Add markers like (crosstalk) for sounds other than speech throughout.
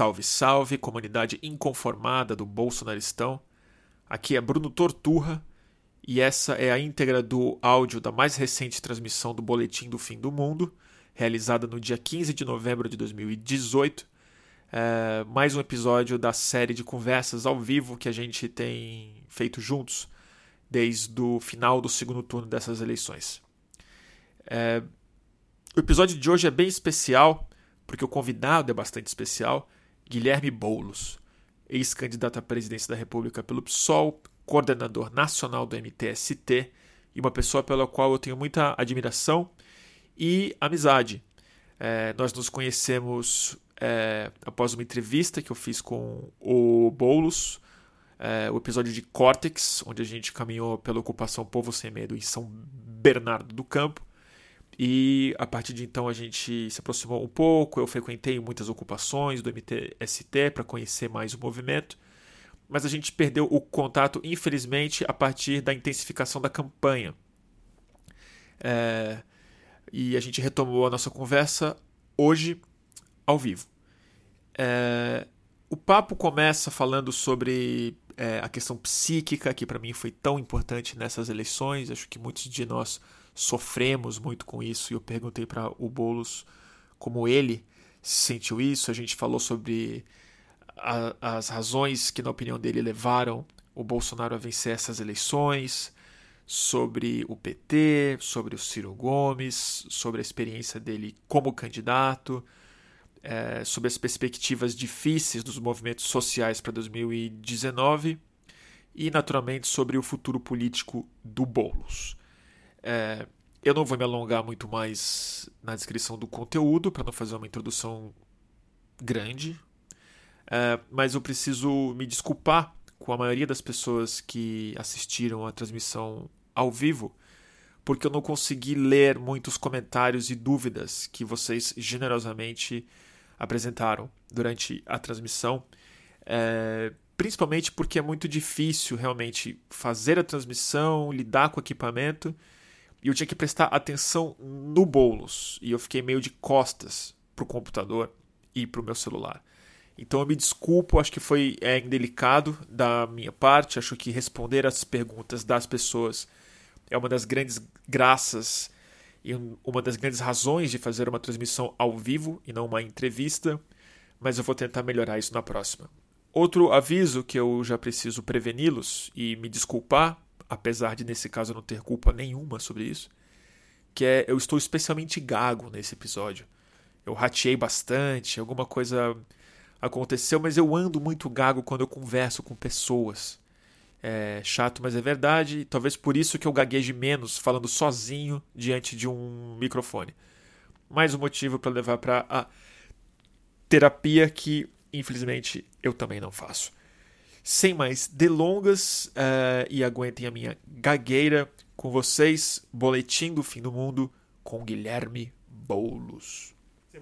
Salve, salve, comunidade inconformada do Bolsonaristão. Aqui é Bruno Torturra e essa é a íntegra do áudio da mais recente transmissão do Boletim do Fim do Mundo, realizada no dia 15 de novembro de 2018. É mais um episódio da série de conversas ao vivo que a gente tem feito juntos desde o final do segundo turno dessas eleições. É, o episódio de hoje é bem especial porque o convidado é bastante especial, Guilherme Boulos, ex-candidato à presidência da República pelo PSOL, coordenador nacional do MTST e uma pessoa pela qual eu tenho muita admiração e amizade. É, nós nos conhecemos é, após uma entrevista que eu fiz com o Boulos, é, o episódio de Cortex, onde a gente caminhou pela ocupação Povo Sem Medo em São Bernardo do Campo. E a partir de então a gente se aproximou um pouco. Eu frequentei muitas ocupações do MTST para conhecer mais o movimento, mas a gente perdeu o contato, infelizmente, a partir da intensificação da campanha. É... E a gente retomou a nossa conversa hoje ao vivo. É... O papo começa falando sobre é, a questão psíquica, que para mim foi tão importante nessas eleições. Acho que muitos de nós sofremos muito com isso. E eu perguntei para o Bolos como ele sentiu isso. A gente falou sobre a, as razões que, na opinião dele, levaram o Bolsonaro a vencer essas eleições, sobre o PT, sobre o Ciro Gomes, sobre a experiência dele como candidato, é, sobre as perspectivas difíceis dos movimentos sociais para 2019 e, naturalmente, sobre o futuro político do Boulos. É, eu não vou me alongar muito mais na descrição do conteúdo para não fazer uma introdução grande, é, mas eu preciso me desculpar com a maioria das pessoas que assistiram a transmissão ao vivo, porque eu não consegui ler muitos comentários e dúvidas que vocês generosamente apresentaram durante a transmissão. É, principalmente porque é muito difícil realmente fazer a transmissão, lidar com o equipamento e eu tinha que prestar atenção no bolos. E eu fiquei meio de costas pro computador e pro meu celular. Então eu me desculpo, acho que foi é, indelicado da minha parte. Acho que responder as perguntas das pessoas é uma das grandes graças e uma das grandes razões de fazer uma transmissão ao vivo e não uma entrevista. Mas eu vou tentar melhorar isso na próxima. Outro aviso que eu já preciso preveni-los e me desculpar apesar de nesse caso eu não ter culpa nenhuma sobre isso, que é eu estou especialmente gago nesse episódio. Eu rateei bastante, alguma coisa aconteceu, mas eu ando muito gago quando eu converso com pessoas. É chato, mas é verdade. Talvez por isso que eu gagueje menos falando sozinho diante de um microfone. Mais um motivo para levar para a terapia que, infelizmente, eu também não faço. Sem mais delongas, uh, e aguentem a minha gagueira com vocês, Boletim do Fim do Mundo com Guilherme Boulos.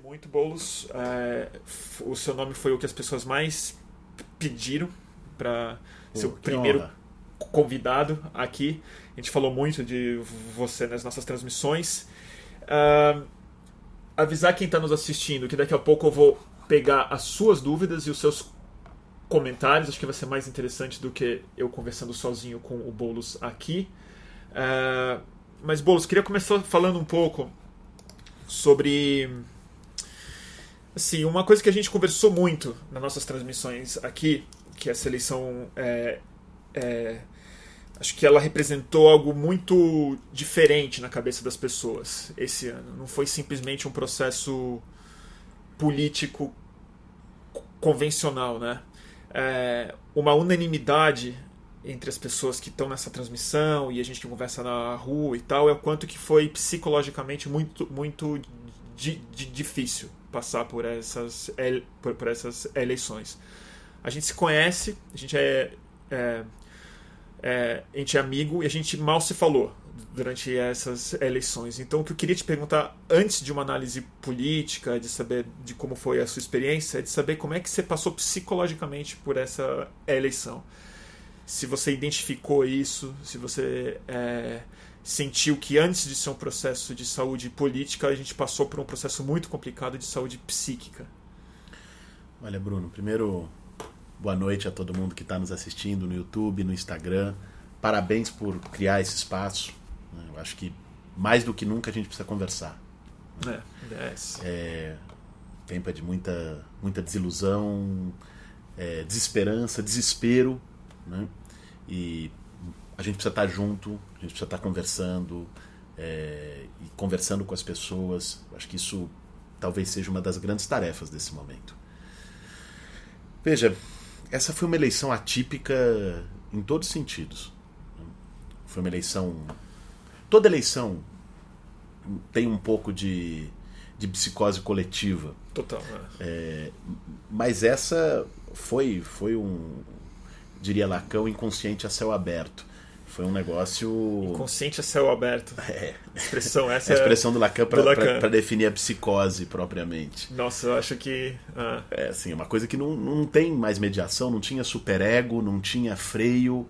Muito Boulos, uh, o seu nome foi o que as pessoas mais pediram para ser o primeiro honra. convidado aqui. A gente falou muito de você nas nossas transmissões. Uh, avisar quem está nos assistindo que daqui a pouco eu vou pegar as suas dúvidas e os seus comentários, acho que vai ser mais interessante do que eu conversando sozinho com o Boulos aqui. Uh, mas, Boulos, queria começar falando um pouco sobre. Assim, uma coisa que a gente conversou muito nas nossas transmissões aqui, que essa eleição é, é, acho que ela representou algo muito diferente na cabeça das pessoas esse ano. Não foi simplesmente um processo político convencional, né? É, uma unanimidade entre as pessoas que estão nessa transmissão e a gente que conversa na rua e tal é o quanto que foi psicologicamente muito muito di, di, difícil passar por essas por, por, essas eleições. A gente se conhece a gente é, é, é, a gente é amigo e a gente mal se falou durante essas eleições. Então, o que eu queria te perguntar, antes de uma análise política, de saber de como foi a sua experiência, é de saber como é que você passou psicologicamente por essa eleição. Se você identificou isso, se você é, sentiu que antes de ser um processo de saúde política, a gente passou por um processo muito complicado de saúde psíquica. Olha, Bruno, primeiro, boa noite a todo mundo que está nos assistindo no YouTube, no Instagram. Parabéns por criar esse espaço. Né? Eu acho que mais do que nunca a gente precisa conversar. É, é, É, tempo é de muita, muita desilusão, é, desesperança, desespero, né? E a gente precisa estar junto, a gente precisa estar conversando é, e conversando com as pessoas. Acho que isso talvez seja uma das grandes tarefas desse momento. Veja, essa foi uma eleição atípica em todos os sentidos. Foi uma eleição. Toda eleição tem um pouco de, de psicose coletiva. total. é. É, mas essa foi, foi um, diria Lacão, inconsciente a céu aberto. Foi um negócio. Consciente a céu aberto. (laughs) É, Expressão (laughs) essa. a expressão do Lacan para definir a psicose propriamente. É... Nossa, eu acho que. ah, É assim, uma coisa que não, não tem mais mediação, não tinha superego, não tinha freio.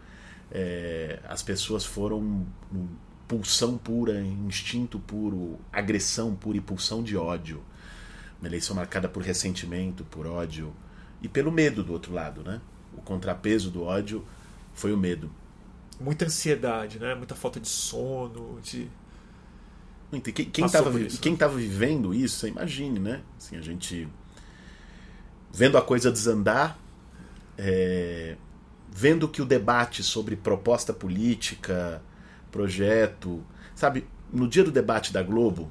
É, as pessoas foram pulsão pura, instinto puro, agressão pura e pulsão de ódio. Uma eleição marcada por ressentimento, por ódio e pelo medo do outro lado, né? O contrapeso do ódio foi o medo. muita ansiedade, né? Muita falta de sono, de. Muito. E Quem, quem, Passou tava, por vi- isso, quem né? vivendo isso, você imagine, né? Assim, a gente vendo a coisa desandar, é, vendo que o debate sobre proposta política, projeto, sabe? No dia do debate da Globo,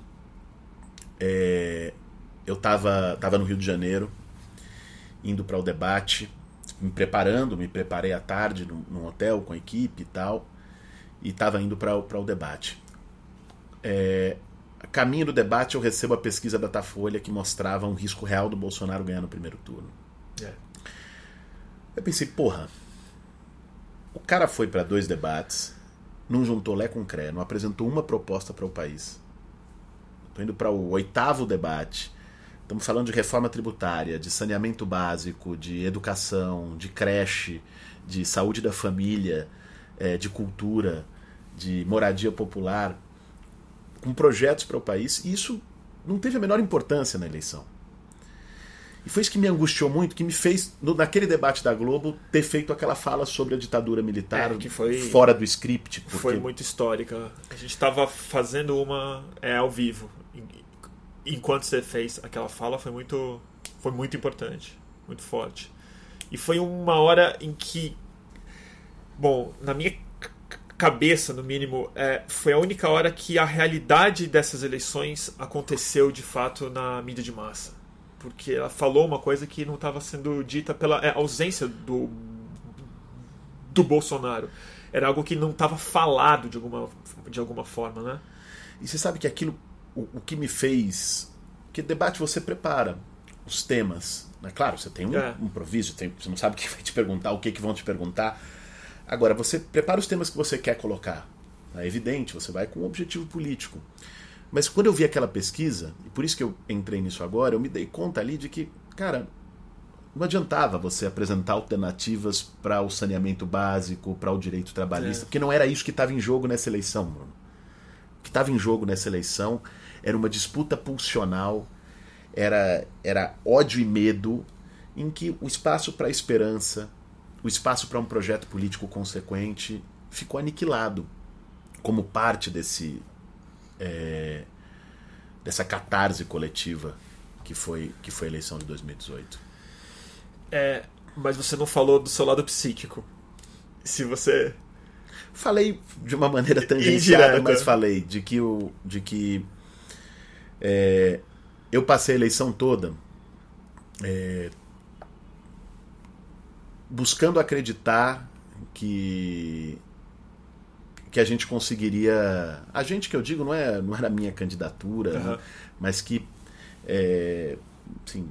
é, eu tava, tava no Rio de Janeiro, indo para o debate, me preparando, me preparei à tarde num, num hotel com a equipe e tal, e tava indo para o debate. É, caminho do debate, eu recebo a pesquisa da Datafolha que mostrava um risco real do Bolsonaro ganhar no primeiro turno. É. Eu pensei, porra, o cara foi para dois debates, não juntou Lé com Cré, não apresentou uma proposta para o país. Estou indo para o oitavo debate. Estamos falando de reforma tributária, de saneamento básico, de educação, de creche, de saúde da família, eh, de cultura, de moradia popular, com projetos para o país. E isso não teve a menor importância na eleição. E foi isso que me angustiou muito, que me fez, no- naquele debate da Globo, ter feito aquela fala sobre a ditadura militar É, que foi- fora do script. Porque Foi muito histórica. A gente estava fazendo uma é, ao vivo. En- Enquanto você fez aquela fala, foi muito, foi muito importante, muito forte. E foi uma hora em que, bom, na minha cabeça, no mínimo, é, foi a única hora que a realidade dessas eleições aconteceu de fato na mídia de massa. Porque ela falou uma coisa que não estava sendo dita pela é, ausência do do Bolsonaro. Era algo que não estava falado de alguma, de alguma forma, né? E você sabe que aquilo, o, o que me fez. Que debate você prepara os temas. Né? Claro, você tem um É. improviso, tem, você não sabe o que vai te perguntar, o que, que vão te perguntar. Agora, você prepara os temas que você quer colocar. É evidente, você vai com um objetivo político. Mas quando eu vi aquela pesquisa, e por isso que eu entrei nisso agora, eu me dei conta ali de que, cara, não adiantava você apresentar alternativas para o saneamento básico, para o direito trabalhista, É. porque não era isso que estava em jogo nessa eleição, Bruno. O que estava em jogo nessa eleição era uma disputa pulsional, era, era ódio e medo, em que o espaço para a esperança, o espaço para um projeto político consequente ficou aniquilado como parte desse é, dessa catarse coletiva que foi que foi a eleição de 2018. É, mas você não falou do seu lado psíquico. Se você. Falei de uma maneira (laughs) tangenciada, mas falei de que o de que é, eu passei a eleição toda é, buscando acreditar que que a gente conseguiria a gente que eu digo não é não era a minha candidatura Aham. né, mas que é, assim,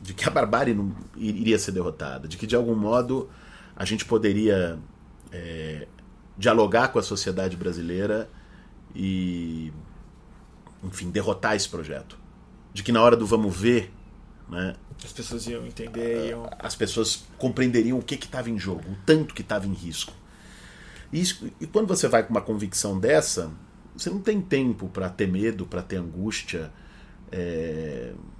de que a barbárie não iria ser derrotada de que de algum modo a gente poderia é, dialogar com a sociedade brasileira e enfim derrotar esse projeto de que na hora do vamos ver né, As pessoas iam entender, iam. as pessoas compreenderiam o que estava em jogo, o tanto que estava em risco. E, isso- e quando você vai com uma convicção dessa, você não tem tempo para ter medo, para ter angústia,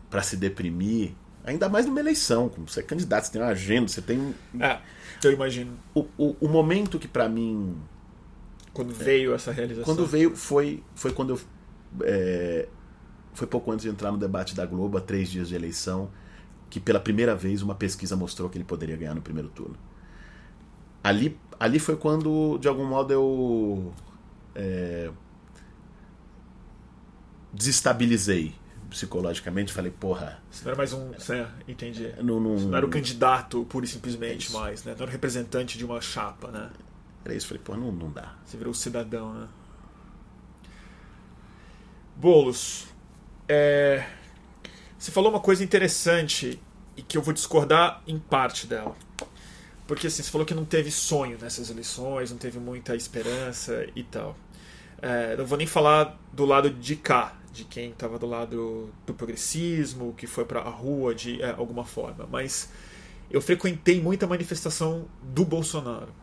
para se deprimir. Ainda mais numa eleição, como você é candidato, você tem uma agenda, você tem. É, eu imagino. O, o, o momento que para mim. Quando veio essa realização. Quando veio foi, foi quando eu. É, foi pouco antes de entrar no debate da Globo, a três dias de eleição, que pela primeira vez uma pesquisa mostrou que ele poderia ganhar no primeiro turno. Ali, ali foi quando, de algum modo, eu. É, desestabilizei psicologicamente. Falei, porra. Você não era mais um. Você, entendi. Não, não, não era o candidato, pura e simplesmente, é mais, né? Não era o representante de uma chapa, né? Era isso. Falei, porra, não, não dá. Você virou cidadão, né? Bolos. É... Você falou uma coisa interessante e que eu vou discordar em parte dela. Porque assim, você falou que não teve sonho nessas eleições, não teve muita esperança e tal. É, não vou nem falar do lado de cá, de quem estava do lado do progressismo, que foi para a rua de é, alguma forma, mas eu frequentei muita manifestação do Bolsonaro,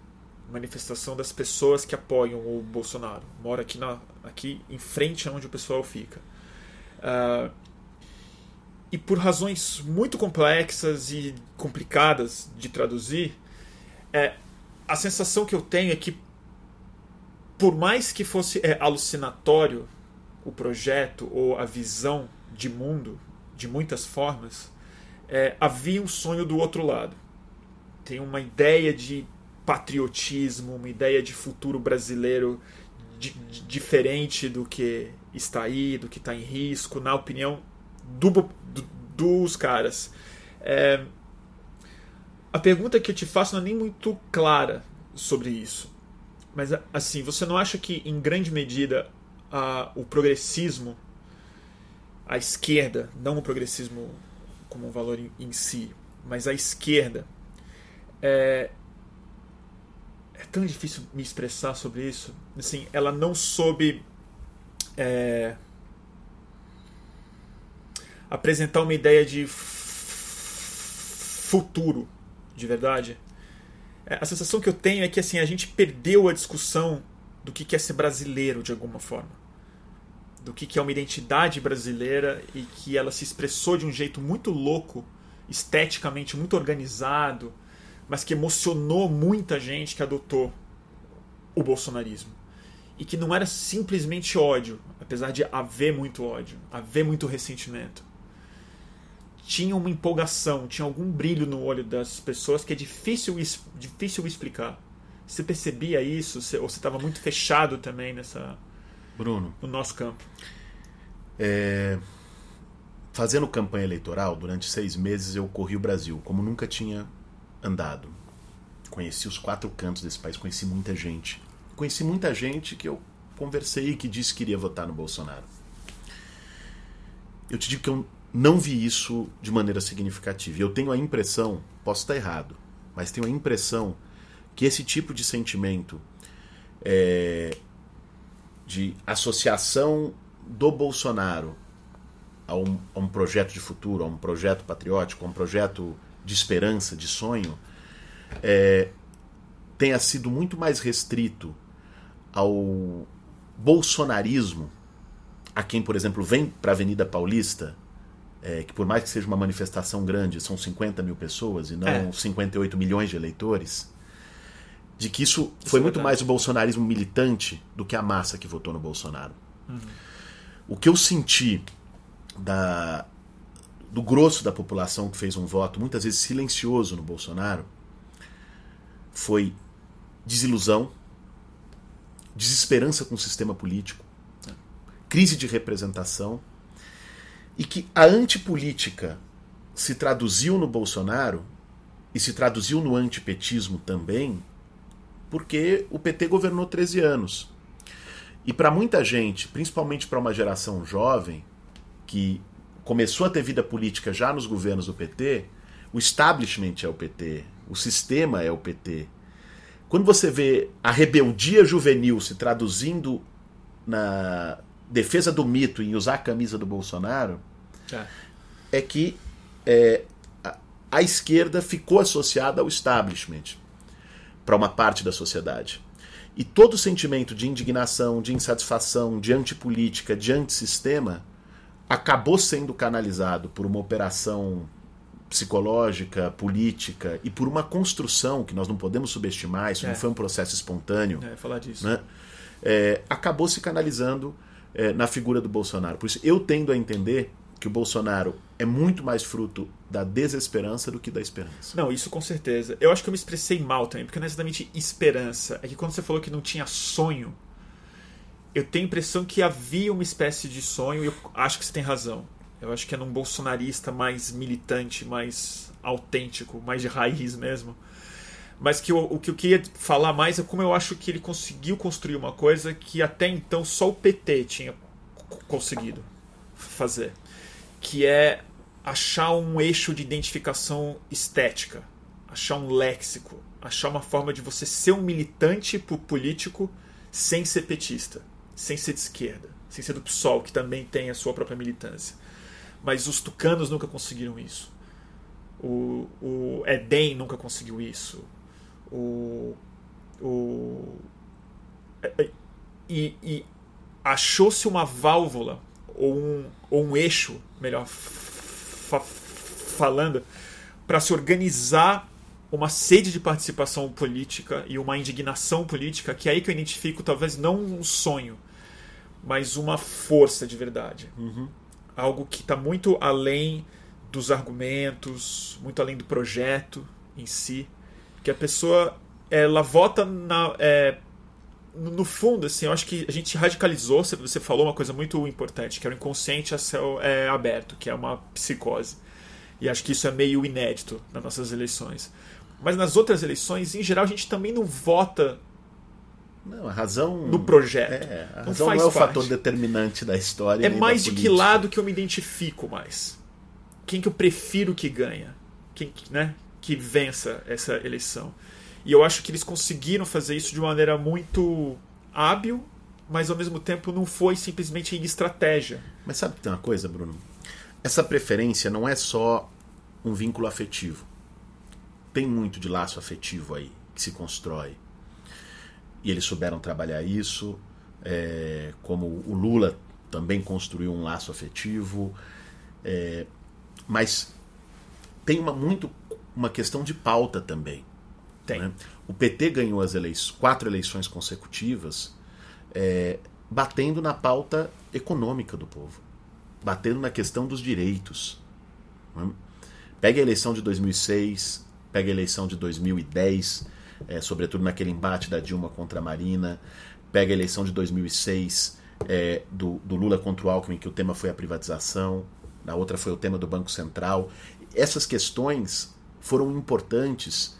manifestação das pessoas que apoiam o Bolsonaro. Moro aqui, na, aqui em frente aonde o pessoal fica. Uh, e por razões muito complexas e complicadas de traduzir, é, a sensação que eu tenho é que, por mais que fosse é, alucinatório o projeto ou a visão de mundo, de muitas formas, é, havia um sonho do outro lado. Tem uma ideia de patriotismo, uma ideia de futuro brasileiro de, diferente do que está aí, do que está em risco, na opinião do, do, dos caras. É, a pergunta que eu te faço não é nem muito clara sobre isso. Mas, assim, você não acha que, em grande medida, a, o progressismo, a esquerda, não o progressismo como um valor em, em si, mas a esquerda, é, é tão difícil me expressar sobre isso. Assim, ela não soube é, apresentar uma ideia de futuro, de verdade. É, a sensação que eu tenho é que assim a gente perdeu a discussão do que é ser brasileiro de alguma forma. Do que é uma identidade brasileira e que ela se expressou de um jeito muito louco, esteticamente muito organizado, mas que emocionou muita gente que adotou o bolsonarismo. E que não era simplesmente ódio, apesar de haver muito ódio, haver muito ressentimento. Tinha uma empolgação, tinha algum brilho no olho das pessoas que é difícil, difícil explicar. Você percebia isso? Ou você estava muito fechado também nessa. Bruno. No nosso campo? É... Fazendo campanha eleitoral, durante seis meses eu corri o Brasil, como nunca tinha andado. Conheci os quatro cantos desse país, conheci muita gente. Conheci muita gente que eu conversei e que disse que iria votar no Bolsonaro. Eu te digo que eu não vi isso de maneira significativa. Eu tenho a impressão, posso estar errado, mas tenho a impressão que esse tipo de sentimento é, de associação do Bolsonaro a um, a um, projeto de futuro, a um projeto patriótico, a um projeto de esperança, de sonho, é, tenha sido muito mais restrito ao bolsonarismo, a quem, por exemplo, vem para a Avenida Paulista, é, que por mais que seja uma manifestação grande, são 50 mil pessoas e não é. 58 milhões de eleitores, de que isso, isso foi é muito mais o bolsonarismo militante do que a massa que votou no Bolsonaro. Uhum. O que eu senti da, do grosso da população que fez um voto, muitas vezes silencioso no Bolsonaro, foi desilusão, desesperança com o sistema político, crise de representação, e que a antipolítica se traduziu no Bolsonaro e se traduziu no antipetismo também porque o PT governou 13 anos. E para muita gente, principalmente para uma geração jovem, que começou a ter vida política já nos governos do PT, o establishment é o PT, o sistema é o PT. Quando você vê a rebeldia juvenil se traduzindo na defesa do mito em usar a camisa do Bolsonaro, é, é que é, a, a esquerda ficou associada ao establishment para uma parte da sociedade. E todo sentimento de indignação, de insatisfação, de antipolítica, de antissistema acabou sendo canalizado por uma operação psicológica, política e por uma construção que nós não podemos subestimar, isso É. não foi um processo espontâneo, É, falar disso. né? É, acabou se canalizando é, na figura do Bolsonaro. Por isso, eu tendo a entender que o Bolsonaro é muito mais fruto da desesperança do que da esperança. Não, isso com certeza. Eu acho que eu me expressei mal também, porque não é exatamente esperança. É que quando você falou que não tinha sonho, eu tenho a impressão que havia uma espécie de sonho, e eu acho que você tem razão. Eu acho que é num bolsonarista mais militante, mais autêntico, mais de raiz mesmo. Mas que eu- o que eu queria falar mais é como eu acho que ele conseguiu construir uma coisa que até então só o PT tinha conseguido fazer, que é achar um eixo de identificação estética, achar um léxico, achar uma forma de você ser um militante po- político sem ser petista, sem ser de esquerda, sem ser do PSOL, que também tem a sua própria militância. Mas os tucanos nunca conseguiram isso. O, o Edem nunca conseguiu isso. O, o, é, e, e achou-se uma válvula ou um, ou um eixo, melhor fa- falando, para se organizar uma sede de participação política e uma indignação política, que é aí que eu identifico talvez não um sonho, mas uma força de verdade. Algo que está muito além dos argumentos, muito além do projeto em si, que a pessoa ela vota na é, no fundo, assim, eu acho que a gente radicalizou. você- falou uma coisa muito importante, que é o inconsciente a céu é, aberto, que é uma psicose. E acho que isso é meio inédito nas nossas eleições. Mas nas outras eleições, em geral, a gente também não vota Não, a razão. no projeto. É, a Não razão faz não é o parte. fator determinante da história. É mais de que lado que eu me identifico mais. Quem que eu prefiro que ganha. Quem que, né, que vença essa eleição. E eu acho que eles conseguiram fazer isso de uma maneira muito hábil, mas ao mesmo tempo não foi simplesmente estratégia. Mas sabe que tem uma coisa, Bruno? Essa preferência não é só um vínculo afetivo. Tem muito de laço afetivo aí que se constrói. E eles souberam trabalhar isso, é, como o Lula também construiu um laço afetivo. é, mas tem uma, muito uma questão de pauta também. Tem. né? O PT ganhou as eleições, quatro eleições consecutivas é, batendo na pauta econômica do povo, batendo na questão dos direitos. né? Pega a eleição de 2006, pega a eleição de 2010, é, sobretudo naquele embate da Dilma contra a Marina, pega a eleição de 2006 é, do, do Lula contra o Alckmin, que o tema foi a privatização, na outra foi o tema do Banco Central. Essas questões foram importantes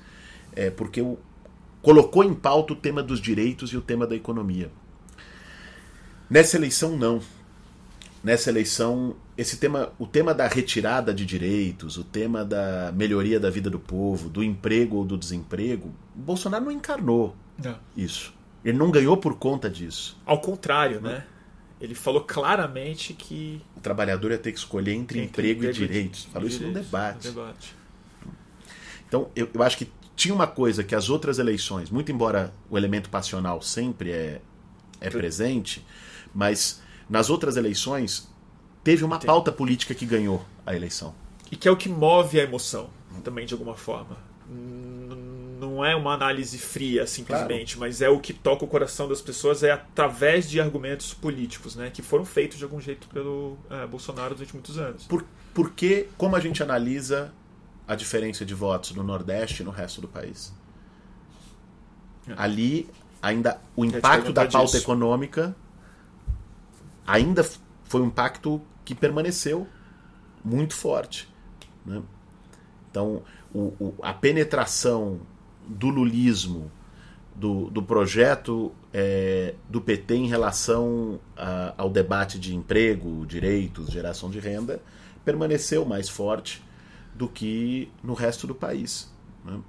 é, porque o, colocou em pauta o tema dos direitos e o tema da economia. Nessa eleição, não. Nessa eleição, esse tema, o tema da retirada de direitos, o tema da melhoria da vida do povo, do emprego ou do desemprego, Bolsonaro não encarnou Não. isso. Ele não ganhou por conta disso. Ao contrário, né? Ele falou claramente que. O trabalhador ia ter que escolher entre, Entre emprego, emprego e direitos. Falou isso direitos, debate. no debate. Então, eu, eu acho que tinha uma coisa que as outras eleições, muito embora o elemento passional sempre é, é presente, mas nas outras eleições teve uma Tem. pauta política que ganhou a eleição. E que é o que move a emoção, também, de alguma forma. Não é uma análise fria, simplesmente, mas é o que toca o coração das pessoas é através de argumentos políticos, né? Que foram feitos de algum jeito pelo eh, Bolsonaro durante muitos anos. Por, porque, como a gente analisa a diferença de votos no Nordeste e no resto do país? É. Ali, ainda o impacto da pauta disso. econômica ainda foi um impacto que permaneceu muito forte. né? Então, o- o- a penetração do lulismo, do, do projeto é, do PT em relação a- ao debate de emprego, direitos, geração de renda, permaneceu mais forte do que no resto do país. né?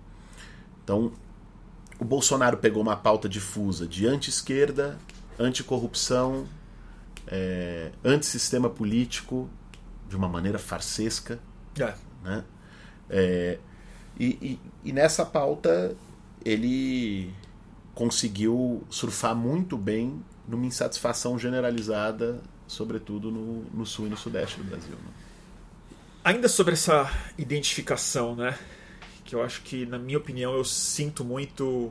Então, o Bolsonaro pegou uma pauta difusa de anti-esquerda, anticorrupção, é, antissistema político, de uma maneira farsesca, É. né? É, e, e- e nessa pauta ele conseguiu surfar muito bem numa insatisfação generalizada, sobretudo no, no sul e no sudeste do Brasil. né? Ainda sobre essa identificação, né? Que eu acho que, na minha opinião, eu sinto muito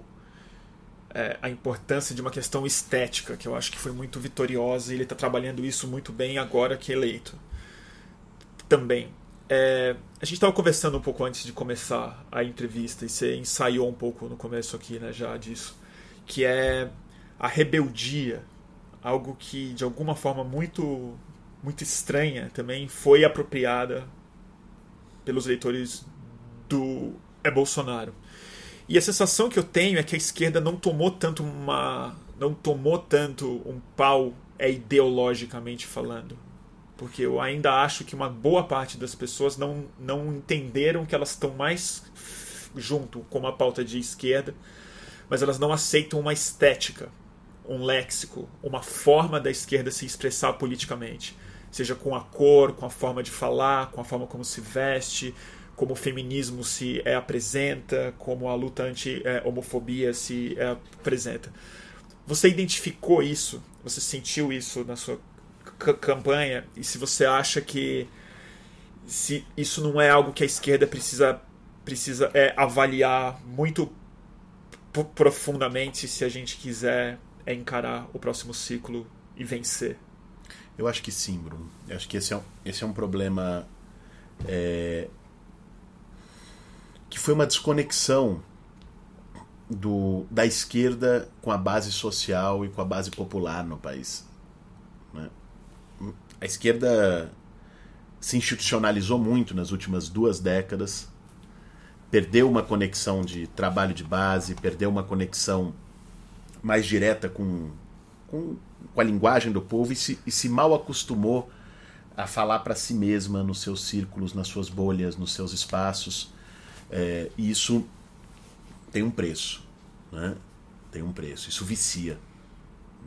é, a importância de uma questão estética, que eu acho que foi muito vitoriosa e ele está trabalhando isso muito bem agora que eleito. Também. É, a gente estava conversando um pouco antes de começar a entrevista e você ensaiou um pouco no começo aqui, né, já disso, que é a rebeldia, algo que de alguma forma muito muito estranha também foi apropriada pelos eleitores do é Bolsonaro. E a sensação que eu tenho é que a esquerda não tomou tanto uma não tomou tanto um pau é ideologicamente falando porque eu ainda acho que uma boa parte das pessoas não, não entenderam que elas estão mais junto com uma pauta de esquerda, mas elas não aceitam uma estética, um léxico, uma forma da esquerda se expressar politicamente, seja com a cor, com a forma de falar, com a forma como se veste, como o feminismo se é, apresenta, como a luta anti-homofobia se é, apresenta. Você identificou isso? Você sentiu isso na sua campanha e se você acha que se isso não é algo que a esquerda precisa precisa é, avaliar muito profundamente se a gente quiser é, encarar o próximo ciclo e vencer. Eu acho que sim, Bruno. Eu acho que esse é um, esse é um problema é, que foi uma desconexão do, da esquerda com a base social e com a base popular no país. Né? a esquerda se institucionalizou muito nas últimas duas décadas, perdeu uma conexão de trabalho de base, perdeu uma conexão mais direta com, com, com a linguagem do povo e se, e se mal acostumou a falar para si mesma nos seus círculos, nas suas bolhas, nos seus espaços. É, e isso tem um preço. Né? Tem um preço. Isso vicia.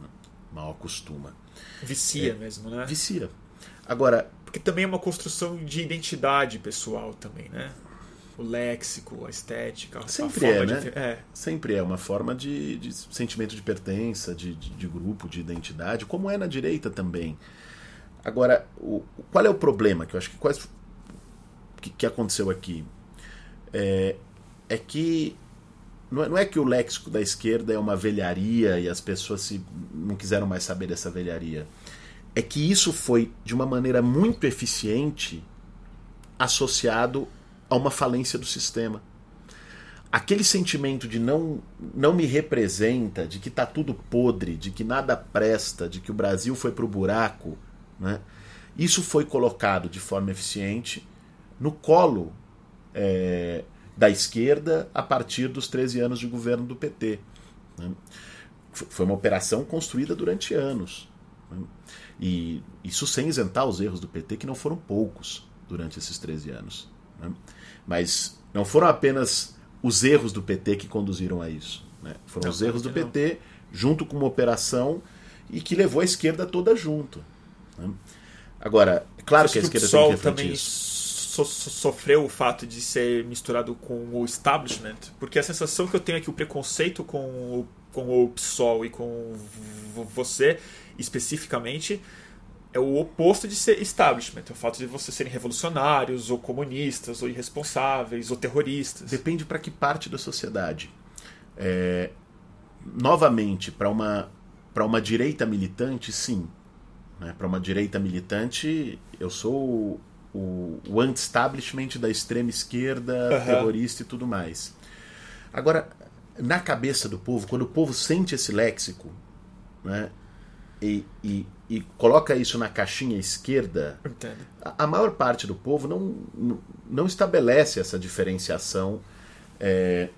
Né? Mal acostuma. Vicia é, mesmo, né? Vicia. Agora. Porque também é uma construção de identidade pessoal também, né? O léxico, a estética, Sempre a é, forma né? de... é. Sempre é uma forma de, de sentimento de pertença, de, de, de, grupo, de identidade, como é na direita também. Agora, o, qual é o problema? Que eu acho que quase que, que aconteceu aqui é, é que não é, não é, que o léxico da esquerda é uma velharia e as pessoas se, não quiseram mais saber dessa velharia. É que isso foi, de uma maneira muito eficiente, associado a uma falência do sistema. Aquele sentimento de não, não me representa, de que está tudo podre, de que nada presta, de que o Brasil foi para o buraco, né? isso foi colocado de forma eficiente no colo é, da esquerda a partir dos 13 anos de governo do PT. Né? Foi uma operação construída durante anos. Né? E isso sem isentar os erros do PT, que não foram poucos durante esses 13 anos. Né? Mas não foram apenas os erros do PT que conduziram a isso. Né? Foram não, os erros do PT junto com uma operação e que levou a esquerda toda junto. Né? Agora, é claro que a esquerda tem que refletir também... isso so, sofreu o fato de ser misturado com o establishment, porque a sensação que eu tenho é que o preconceito com o, com o PSOL e com você, especificamente, é o oposto de ser establishment. É o fato de vocês serem revolucionários, ou comunistas, ou irresponsáveis, ou terroristas. Depende para que parte da sociedade. É, novamente, para uma, uma direita militante, sim. Né? Para uma direita militante, eu sou o, o anti-establishment da extrema esquerda, uhum. terrorista e tudo mais. Agora, na cabeça do povo, quando o povo sente esse léxico né, e, e, e coloca isso na caixinha esquerda, a, a, maior parte do povo não, não, estabelece essa diferenciação é,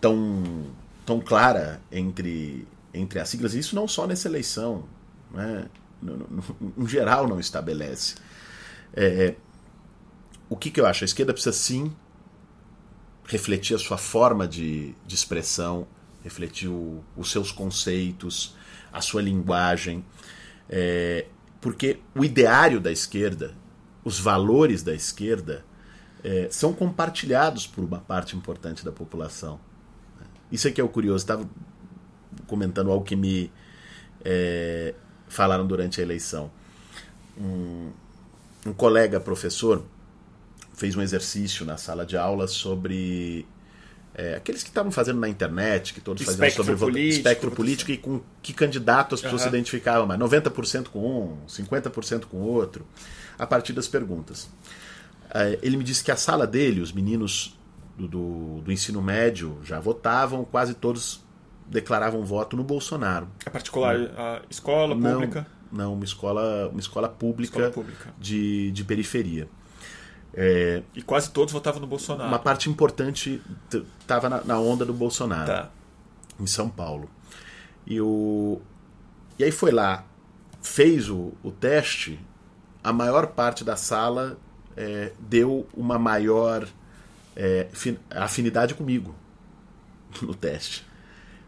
tão, tão clara entre, entre as siglas. Isso não só nessa eleição. Né, no, no, no geral, não estabelece. É, é, o que, que eu acho? A esquerda precisa sim refletir a sua forma de, de expressão, refletir o, os seus conceitos, a sua linguagem. É, porque o ideário da esquerda, os valores da esquerda, é, são compartilhados por uma parte importante da população. Isso aqui é o curioso. Estava comentando algo que me é, falaram durante a eleição. Um, um colega professor fez um exercício na sala de aula sobre é, aqueles que estavam fazendo na internet, que todos faziam sobre político, espectro político e com que candidato as pessoas Aham. se identificavam mais. 90% com um, 50% com outro, a partir das perguntas. É, ele me disse que a sala dele, os meninos do, do, do ensino médio já votavam, quase todos declaravam voto no Bolsonaro. É particular, a escola Não, pública. Não, uma escola, uma escola pública, Escola pública. De, de periferia. É, E quase todos votavam no Bolsonaro. uma parte importante estava na, na onda do Bolsonaro, Tá. em São Paulo. E, o, e aí foi lá, fez o, o teste, a maior parte da sala é, deu uma maior é, fi- afinidade comigo (laughs) no teste.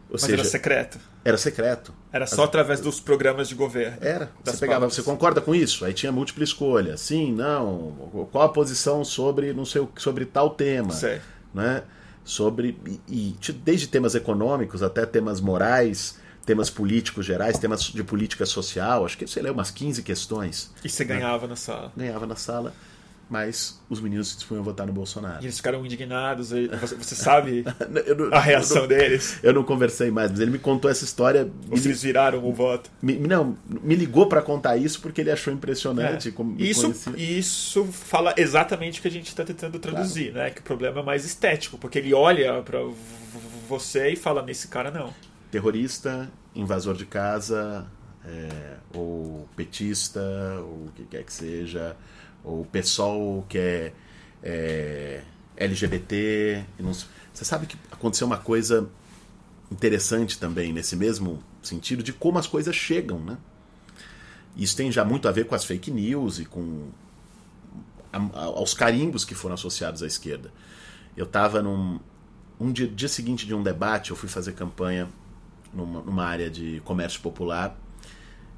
Ou Mas seja, era secreto. era secreto. Era só através dos programas de governo. Era. Você pegava, você concorda com isso? Aí tinha múltipla escolha. Sim, não. Qual a posição sobre não sei sobre tal tema, Sei. né? Sobre e, e desde temas econômicos até temas morais, temas políticos gerais, temas de política social, acho que sei lá, umas 15 questões. E você ganhava na sala. Ganhava na sala, mas os meninos se dispunham a votar no E Bolsonaro. eles ficaram indignados. Você, sabe (laughs) não- a reação eu não, deles? eu não conversei mais, mas ele me contou essa história. Ou eles viraram o voto? Me, não, me ligou para contar isso porque ele achou impressionante. É. como Isso, isso fala exatamente o que a gente está tentando traduzir, né? Que o problema é mais estético, porque ele olha para você e fala nesse cara não. terrorista, invasor de casa, é, ou petista, ou o que quer que seja, ou pessoal que é, é, LGBT. Você sabe que aconteceu uma coisa interessante também nesse mesmo sentido de como as coisas chegam, né? Isso tem já muito a ver com as fake news e com a- a- aos carimbos que foram associados à esquerda. Eu estava num um dia, dia seguinte de um debate, eu fui fazer campanha numa, numa área de comércio popular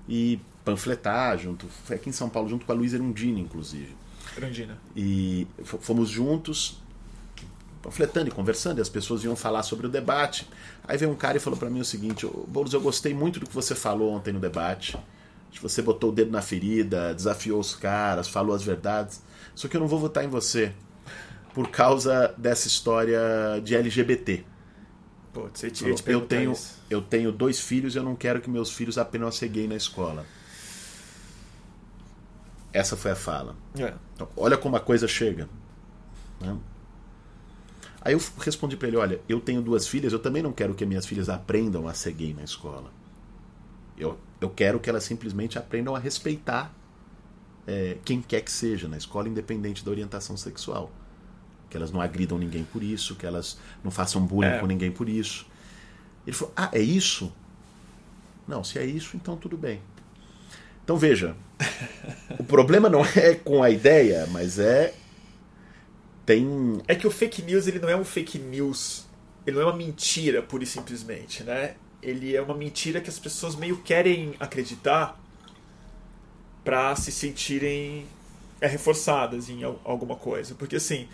e panfletar junto, foi aqui em São Paulo junto com a Luísa Erundini, inclusive. Grandina. E fomos juntos panfletando e conversando, e as pessoas iam falar sobre o debate. Aí veio um cara e falou para mim o seguinte: "Ô, Boulos, eu gostei muito do que você falou ontem no debate. Você botou o dedo na ferida, desafiou os caras, falou as verdades. Só que eu não vou votar em você por causa dessa história de LGBT. Pô, você tinha te Eu perguntar tenho, eu tenho dois filhos e eu não quero que meus filhos aprendam a ser gay na escola. Essa foi a fala. É. Então, olha como a coisa chega. né? Aí eu respondi pra ele: olha, eu tenho duas filhas, eu também não quero que minhas filhas aprendam a ser gay na escola. Eu, eu quero que elas simplesmente aprendam a respeitar é, quem quer que seja na escola, independente da orientação sexual. Que elas não agridam ninguém por isso, que elas não façam bullying É. com ninguém por isso. Ele falou: ah, é isso? Não, se é isso, então tudo bem. Então veja, o problema não é com a ideia, mas é. Tem. É que o fake news ele não é um fake news, ele não é uma mentira pura e simplesmente, né? Ele é uma mentira que as pessoas meio querem acreditar para se sentirem é, reforçadas em al- alguma coisa. Porque assim,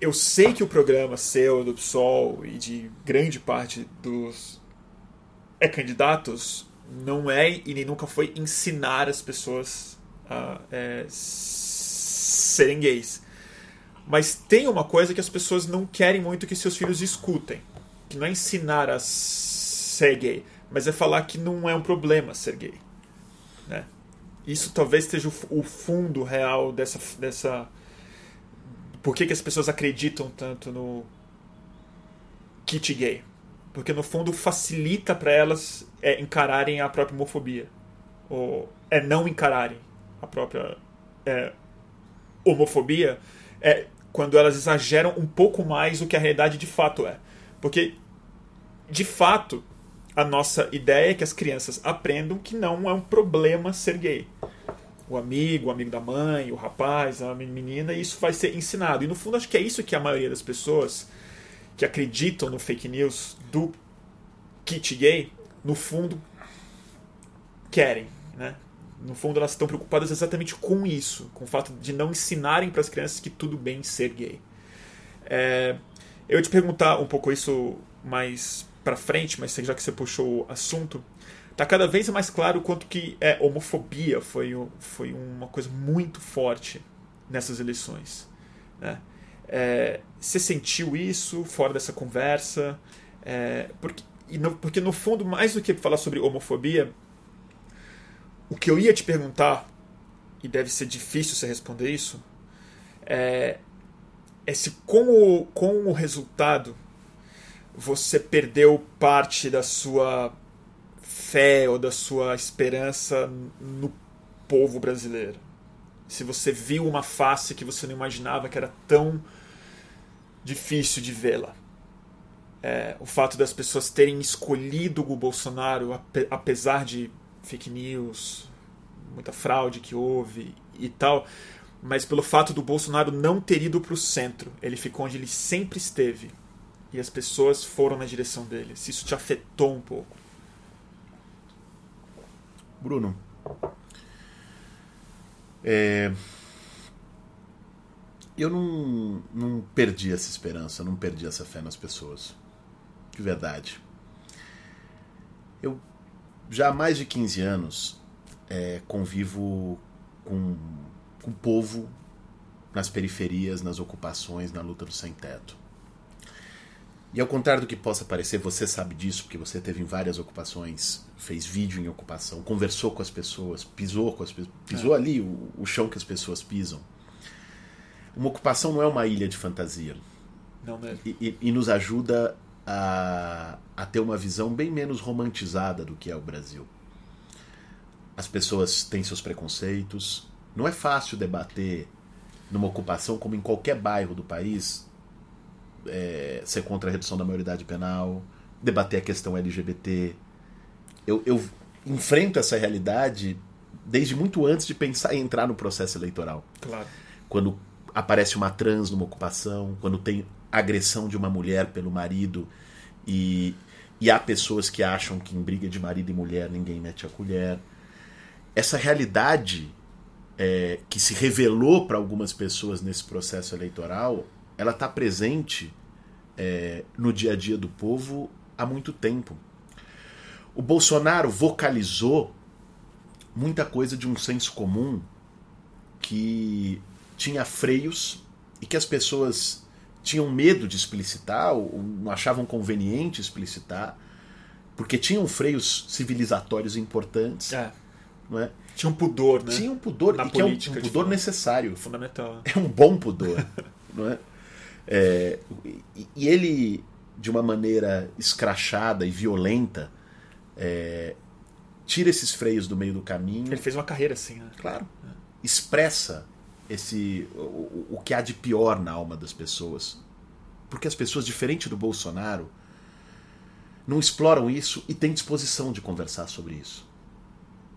eu sei que o programa seu, do PSOL e de grande parte dos é, candidatos não é e nem nunca foi ensinar as pessoas a é, serem gays. Mas tem uma coisa que as pessoas não querem muito que seus filhos escutem. Que não é ensinar a ser gay, mas é falar que não é um problema ser gay. Né? Isso talvez seja o fu- o fundo real dessa. dessa por que, que as pessoas acreditam tanto no kit gay? Porque no fundo facilita para elas é, encararem a própria homofobia. Ou é não encararem a própria é, homofobia é quando elas exageram um pouco mais o que a realidade de fato é. Porque, de fato, a nossa ideia é que as crianças aprendam que não é um problema ser gay. O amigo, o amigo da mãe, o rapaz, a menina, isso vai ser ensinado. E no fundo, acho que é isso que a maioria das pessoas que acreditam no fake news do kit gay, no fundo, querem, né? No fundo, elas estão preocupadas exatamente com isso, com o fato de não ensinarem para as crianças que tudo bem ser gay. É, eu ia te perguntar um pouco isso mais para frente, mas já que você puxou o assunto, Tá cada vez mais claro quanto que é, homofobia foi, foi uma coisa muito forte nessas eleições. Né? É, você sentiu isso fora dessa conversa? É, porque, no, porque, no fundo, mais do que falar sobre homofobia, o que eu ia te perguntar, e deve ser difícil você responder isso, é, é se com o, com o resultado você perdeu parte da sua fé ou da sua esperança no povo brasileiro. Se você viu uma face que você não imaginava que era tão difícil de vê-la. É, o fato das pessoas terem escolhido o Bolsonaro, apesar de fake news, muita fraude que houve e tal, mas pelo fato do Bolsonaro não ter ido para o centro, ele ficou onde ele sempre esteve e as pessoas foram na direção dele. Se isso te afetou um pouco. Bruno, é... eu não, não perdi essa esperança, não perdi essa fé nas pessoas. De verdade. Eu já há mais de 15 anos é, convivo com, com o povo nas periferias, nas ocupações, na luta do sem-teto. E ao contrário do que possa parecer, você sabe disso, porque você teve em várias ocupações, fez vídeo em ocupação, conversou com as pessoas, pisou com as pisou é. ali o, o, chão que as pessoas pisam. Uma ocupação não é uma ilha de fantasia. Não mesmo. E, e, e nos ajuda a, a ter uma visão bem menos romantizada do que é o Brasil. As pessoas têm seus preconceitos. Não é fácil debater numa ocupação como em qualquer bairro do país é, ser contra a redução da maioridade penal, debater a questão LGBT. Eu, eu enfrento essa realidade desde muito antes de pensar em entrar no processo eleitoral. Claro. Quando aparece uma trans numa ocupação, quando tem agressão de uma mulher pelo marido e, e há pessoas que acham que em briga de marido e mulher ninguém mete a colher. Essa realidade é, que se revelou para algumas pessoas nesse processo eleitoral, ela está presente é, no dia a dia do povo há muito tempo. O Bolsonaro vocalizou muita coisa de um senso comum que tinha freios e que as pessoas tinham medo de explicitar, ou não achavam conveniente explicitar, porque tinham freios civilizatórios importantes. É. Não é? Tinha um pudor, né? Tinha um pudor, Na e que é um, um pudor necessário. Fundamental. É um bom pudor. (laughs) não é? é e, e, ele, de uma maneira escrachada e violenta, é, tira esses freios do meio do caminho. Ele fez uma carreira assim, né? Claro. É. Expressa esse o, o que há de pior na alma das pessoas. Porque as pessoas, diferente do Bolsonaro, não exploram isso e têm disposição de conversar sobre isso.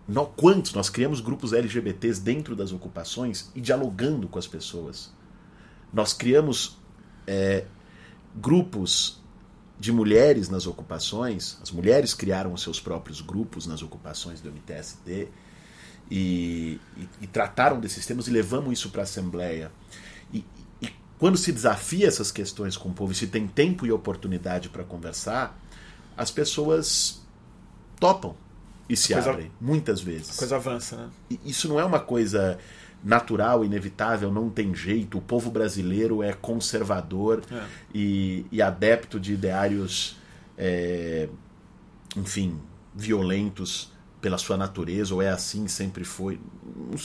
Nós, quantos nós criamos grupos LGBTs dentro das ocupações e dialogando com as pessoas? Nós criamos é, grupos de mulheres nas ocupações, as mulheres criaram os seus próprios grupos nas ocupações do MTST e, e, e trataram desses temas e levamos isso para a Assembleia. E, e, quando se desafia essas questões com o povo e se tem tempo e oportunidade para conversar, as pessoas topam e se coisa, abrem, muitas vezes. A coisa avança, né? Isso não é uma coisa natural, inevitável, não tem jeito. O povo brasileiro é conservador é. E, e, adepto de ideários, é, enfim, violentos pela sua natureza, ou é assim, sempre foi.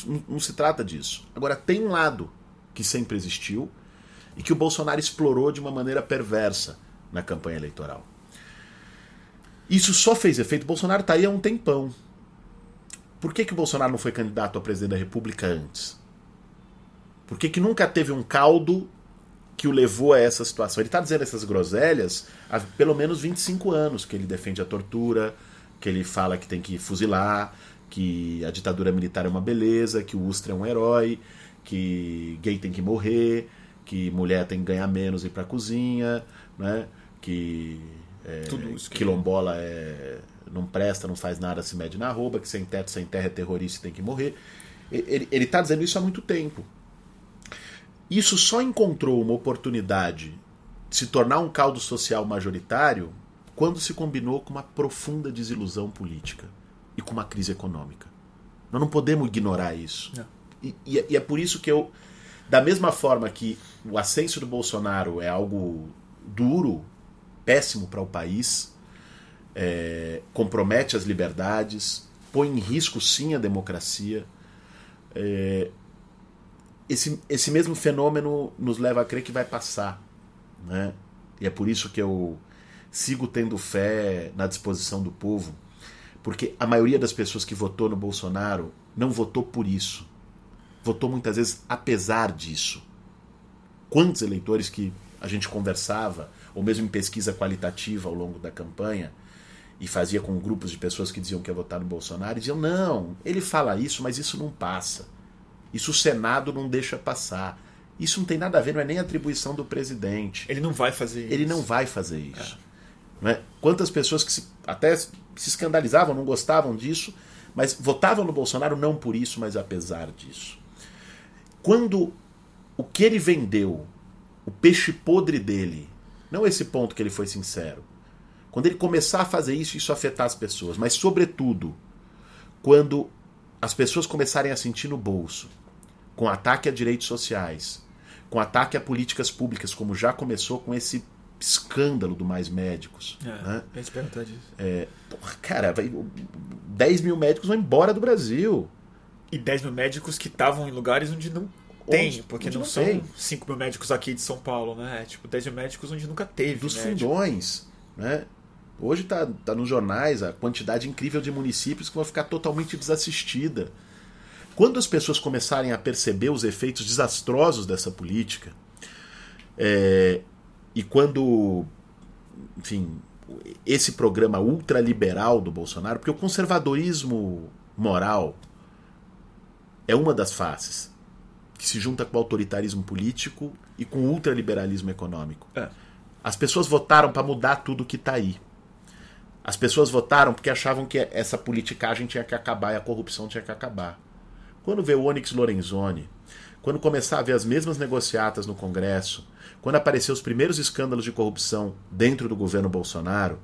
Não, não, se trata disso. Agora, tem um lado que sempre existiu e que o Bolsonaro explorou de uma maneira perversa na campanha eleitoral. Isso só fez efeito. O Bolsonaro está aí há um tempão. Por que, que o Bolsonaro não foi candidato a presidente da República antes? Por que, que nunca teve um caldo que o levou a essa situação? Ele está dizendo essas groselhas há pelo menos 25 anos que ele defende a tortura, que ele fala que tem que fuzilar, que a ditadura militar é uma beleza, que o Ustra é um herói, que gay tem que morrer, que mulher tem que ganhar menos e ir pra cozinha, né? que é, quilombola é, não presta, não faz nada, se mede na roupa, que sem teto, sem terra é terrorista e tem que morrer. Ele está dizendo isso há muito tempo. Isso só encontrou uma oportunidade de se tornar um caldo social majoritário quando se combinou com uma profunda desilusão política. e com uma crise econômica. Nós não podemos ignorar isso. E, e, e é por isso que eu, da mesma forma que o ascenso do Bolsonaro é algo duro, péssimo para o país, é, compromete as liberdades, põe em risco sim a democracia. É, esse, esse mesmo fenômeno nos leva a crer que vai passar. Né? E é por isso que eu sigo tendo fé na disposição do povo, porque a maioria das pessoas que votou no Bolsonaro não votou por isso. Votou muitas vezes apesar disso. Quantos eleitores que a gente conversava, ou mesmo em pesquisa qualitativa ao longo da campanha, e fazia com grupos de pessoas que diziam que ia votar no Bolsonaro, e diziam: não, ele fala isso, mas isso não passa. Isso o Senado não deixa passar. Isso não tem nada a ver, não é nem atribuição do presidente. Ele não vai fazer isso. Ele não vai fazer isso. É. É? Quantas pessoas que se, até se escandalizavam, não gostavam disso, mas votavam no Bolsonaro não por isso, mas apesar disso. Quando o que ele vendeu, o peixe podre dele, não esse ponto que ele foi sincero, quando ele começar a fazer isso, isso afetar as pessoas, mas sobretudo quando as pessoas começarem a sentir no bolso, com ataque a direitos sociais, com ataque a políticas públicas, como já começou com esse escândalo do Mais Médicos. É, né? perguntar disso. É, porra, cara, vai, 10 mil médicos vão embora do Brasil. E 10 mil médicos que estavam em lugares onde não tem, onde, porque onde não, não, são tem. 5 mil médicos aqui de São Paulo, né? É tipo 10 mil médicos onde nunca teve. Dos médico. fundões, né? Hoje está tá nos jornais a quantidade incrível de municípios que vão ficar totalmente desassistida. Quando as pessoas começarem a perceber os efeitos desastrosos dessa política, é, e quando, enfim, esse programa ultraliberal do Bolsonaro, porque o conservadorismo moral é uma das faces que se junta com o autoritarismo político e com o ultraliberalismo econômico. É. As pessoas votaram para mudar tudo que está aí. As pessoas votaram porque achavam que essa politicagem tinha que acabar e a corrupção tinha que acabar. Quando vê o Onyx Lorenzoni, quando começar a ver as mesmas negociatas no Congresso, quando aparecer os primeiros escândalos de corrupção dentro do governo Bolsonaro,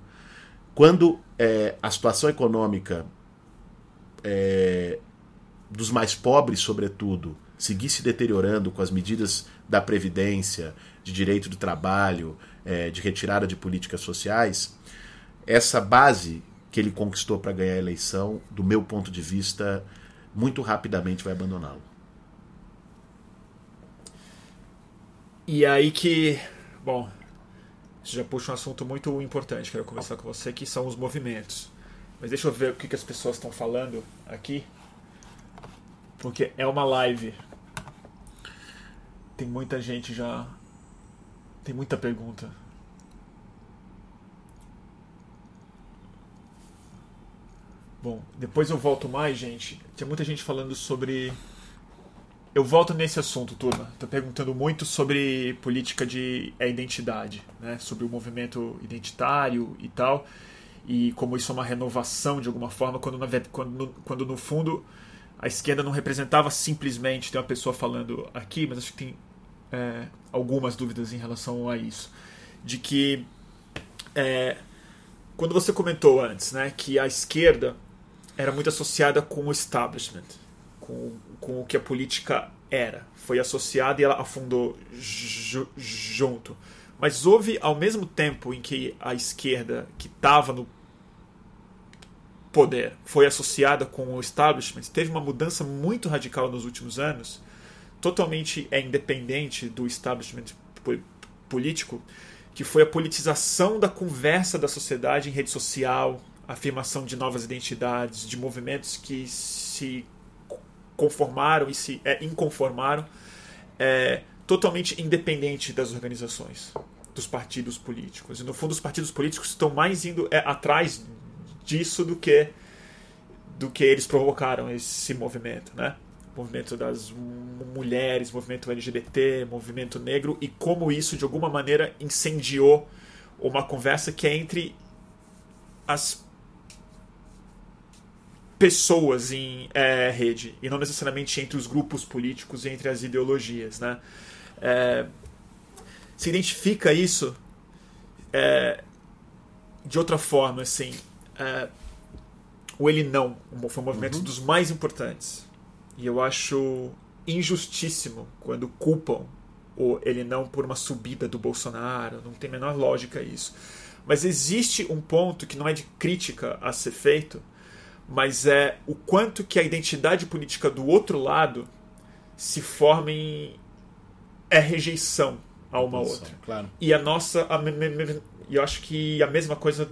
quando é, a situação econômica é, dos mais pobres, sobretudo, seguir se deteriorando com as medidas da Previdência, de direito do trabalho, é, de retirada de políticas sociais, essa base que ele conquistou para ganhar a eleição, do meu ponto de vista, muito rapidamente vai abandoná-lo. E aí que, bom, isso já puxa um assunto muito importante, quero conversar com você, que são os movimentos. Mas deixa eu ver o que, que as pessoas estão falando aqui. Porque é uma live. Tem muita gente já. Tem muita pergunta. Bom, depois eu volto mais, gente. Tinha muita gente falando sobre. Eu volto nesse assunto, turma. Tô perguntando muito sobre política de é, identidade, né? Sobre o movimento identitário e tal. E como isso é uma renovação de alguma forma, quando, na, quando, quando no fundo a esquerda não representava simplesmente. Tem uma pessoa falando aqui, mas acho que tem é, algumas dúvidas em relação a isso. De que. É, quando você comentou antes, né, que a esquerda era muito associada com o establishment, com, com o que a política era. Foi associada e ela afundou junto. Mas houve, ao mesmo tempo em que a esquerda, que estava no poder, foi associada com o establishment, teve uma mudança muito radical nos últimos anos, totalmente é independente do establishment político, que foi a politização da conversa da sociedade em rede social, afirmação de novas identidades, de movimentos que se conformaram e se é, inconformaram, é, totalmente independente das organizações, dos partidos políticos. E no fundo, os partidos políticos estão mais indo é, atrás disso do que do que eles provocaram esse movimento, né? movimento das mulheres, movimento LGBT, movimento negro e como isso de alguma maneira incendiou uma conversa que é entre as pessoas em é, rede e não necessariamente entre os grupos políticos e entre as ideologias, né? É, se identifica isso é, de outra forma, assim. É, o Ele Não foi um movimento Uhum. dos mais importantes. E eu acho injustíssimo quando culpam o Ele Não por uma subida do Bolsonaro. Não tem a menor lógica isso. Mas existe um ponto que não é de crítica a ser feito, mas é o quanto que a identidade política do outro lado se forma em é rejeição a uma outra. Claro. E a nossa. A, eu acho que a mesma coisa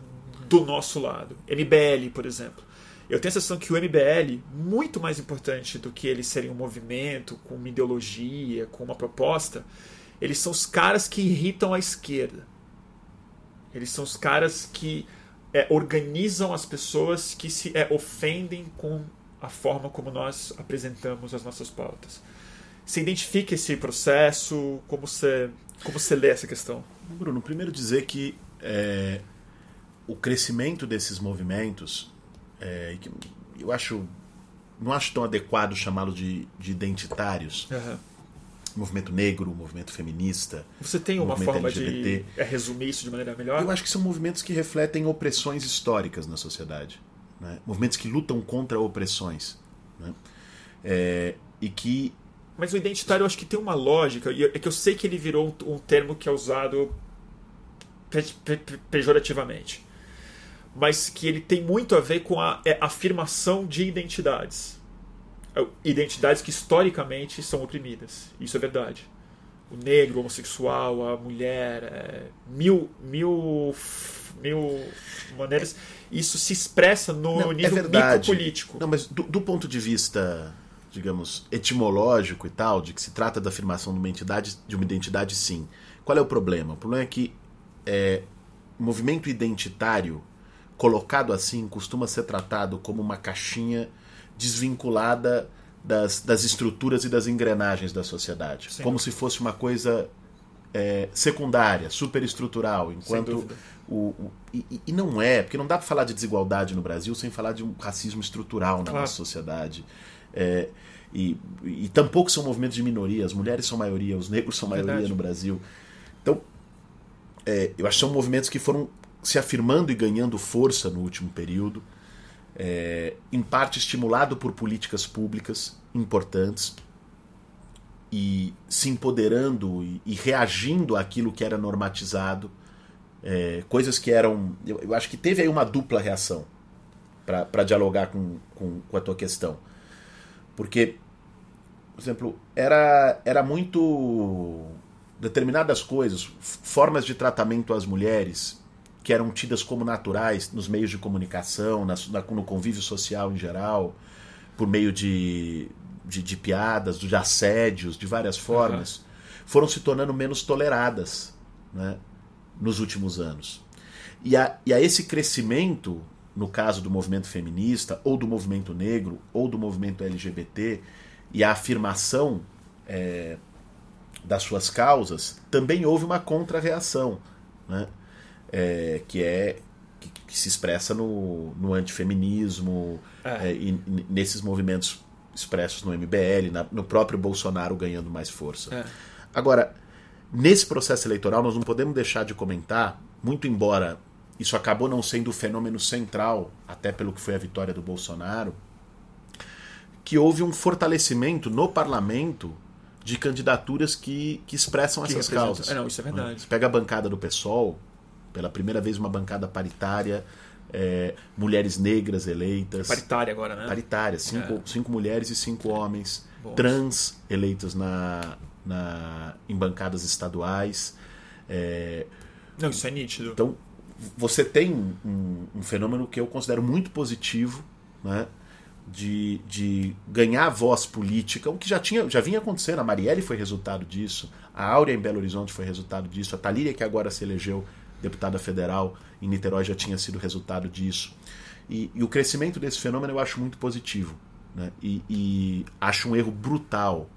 do nosso lado. MBL, por exemplo. Eu tenho a sensação que o MBL, muito mais importante do que eles serem um movimento com uma ideologia, com uma proposta, eles são os caras que irritam a esquerda. Eles são os caras que é, organizam as pessoas que se é, ofendem com a forma como nós apresentamos as nossas pautas. Você identifica esse processo? Como você, como você lê essa questão? Bruno, primeiro dizer que é, o crescimento desses movimentos, é, eu acho, não acho tão adequado chamá-lo de, de identitários. Aham. Movimento negro, movimento feminista. Você tem uma forma LGBT. de é, resumir isso de maneira melhor? Eu acho que são movimentos que refletem opressões históricas na sociedade. né? Movimentos que lutam contra opressões. né? É, e que Mas o identitário eu acho que tem uma lógica, e é que eu sei que ele virou um, um termo que é usado pe- pe- pe- pejorativamente. Mas que ele tem muito a ver com a é, afirmação de identidades. É, Identidades que historicamente são oprimidas. Isso é verdade. O negro, o homossexual, a mulher, é, mil, mil, mil maneiras. Isso se expressa no Não, é nível verdade. micropolítico. Não, mas do, do ponto de vista, digamos, etimológico e tal, de que se trata da afirmação de uma entidade, de uma identidade, sim. Qual é o problema? O problema é que é, movimento identitário, colocado assim, costuma ser tratado como uma caixinha desvinculada das, das estruturas e das engrenagens da sociedade. Sem como se fosse uma coisa é, secundária, superestrutural, enquanto o, o- e, e não é, porque não dá para falar de desigualdade no Brasil sem falar de um racismo estrutural na Claro. nossa sociedade. É, e, e tampouco são movimentos de minoria, as mulheres são maioria, os negros são maioria Verdade. no Brasil. Então, é, eu acho que são movimentos que foram se afirmando e ganhando força no último período, é, em parte estimulado por políticas públicas importantes e se empoderando e, e reagindo àquilo que era normatizado, é, coisas que eram. Eu, eu acho que teve aí uma dupla reação para dialogar com, com, com a tua questão. Porque, por exemplo, era, era muito. determinadas coisas, formas de tratamento às mulheres que eram tidas como naturais nos meios de comunicação, na, na- no convívio social em geral, por meio de, de, de piadas, de assédios, de várias formas, foram se tornando menos toleradas né, nos últimos anos. E a, e a esse crescimento, no caso do movimento feminista, ou do movimento negro, ou do movimento LGBT, e a afirmação é, das suas causas, também houve uma contra-reação, né? É, que é que, que se expressa no, no antifeminismo É. é, e, nesses movimentos expressos no MBL, na- no próprio Bolsonaro ganhando mais força. É. Agora, nesse processo eleitoral, nós não podemos deixar de comentar, muito embora isso acabou não sendo o fenômeno central, até pelo que foi a vitória do Bolsonaro, que houve um fortalecimento no parlamento de candidaturas que, que expressam Que essas causas. É, não, isso é verdade. Você pega a bancada do PSOL, pela primeira vez uma bancada paritária, é, mulheres negras eleitas. Paritária agora, né? Paritária, cinco, É. cinco mulheres e cinco homens. Bom. Trans eleitos na, na, em bancadas estaduais. É, Não, isso é nítido. então, você tem um, um fenômeno que eu considero muito positivo, né? De, de ganhar voz política, o que já, tinha, já vinha acontecendo. A Marielle foi resultado disso, a Áurea em Belo Horizonte foi resultado disso, a Talíria, que agora se elegeu deputada federal em Niterói, já tinha sido resultado disso. E, e o crescimento desse fenômeno eu acho muito positivo. Né? E, e acho um erro brutal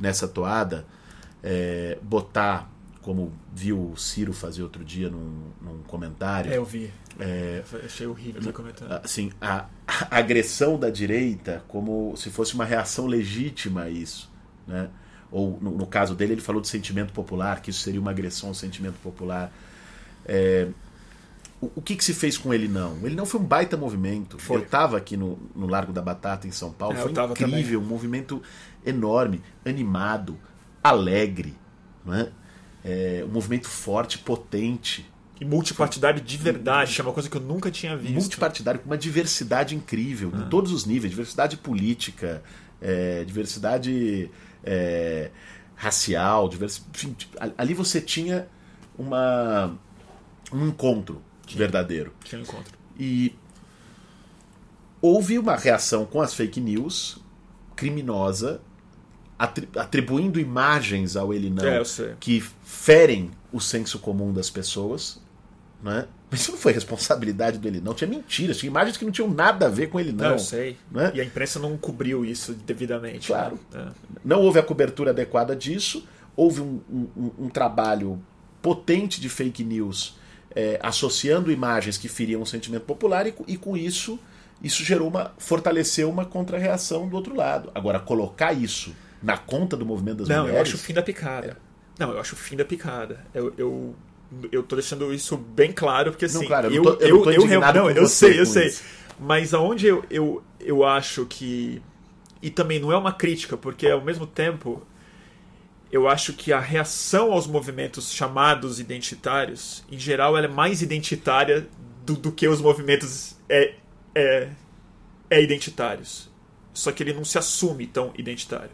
nessa toada é, botar, como viu o Ciro fazer outro dia num, num comentário, É, eu vi. é, Achei horrível esse comentário. assim, a, a agressão da direita como se fosse uma reação legítima a isso. Né? Ou, no, no caso dele, ele falou de sentimento popular, que isso seria uma agressão ao sentimento popular. É, o, o que, que se fez com ele não? Ele não foi um baita movimento. Foi. Eu estava aqui no, no Largo da Batata, em São Paulo. É, foi incrível, um movimento enorme, animado, alegre. Não é? É, um movimento forte, potente, E multipartidário de verdade, é uma coisa que eu nunca tinha visto. multipartidário, com uma diversidade incrível, em todos os níveis diversidade política, é, diversidade é, racial, diversi... enfim, ali você tinha uma, um encontro verdadeiro. Tinha um encontro. E houve uma reação com as fake news criminosa, atri- atribuindo imagens ao ele não É, que ferem o senso comum das pessoas, né? Mas isso não foi responsabilidade do ele não. Tinha mentiras, tinha imagens que não tinham nada a ver com ele Não, não. eu sei. né? E a imprensa não cobriu isso devidamente. Claro. né? Não houve a cobertura adequada disso. Houve um- um- um trabalho potente de fake news é, associando imagens que feriam o sentimento popular e, e com isso isso gerou uma fortaleceu uma contra-reação do outro lado. Agora colocar isso na conta do movimento das Não, eu mulheres, acho o fim da picada. Não, eu acho o fim da picada. Eu, eu, eu tô deixando isso bem claro, porque assim. Não, claro, eu eu, não tô- eu não eu, indignado não, eu sei, eu sei. isso. Mas aonde eu, eu, eu acho que. E também não é uma crítica, porque ao mesmo tempo. Eu acho que a reação aos movimentos chamados identitários, em geral, ela é mais identitária do, do que os movimentos é, é, é identitários. Só que ele não se assume tão identitário.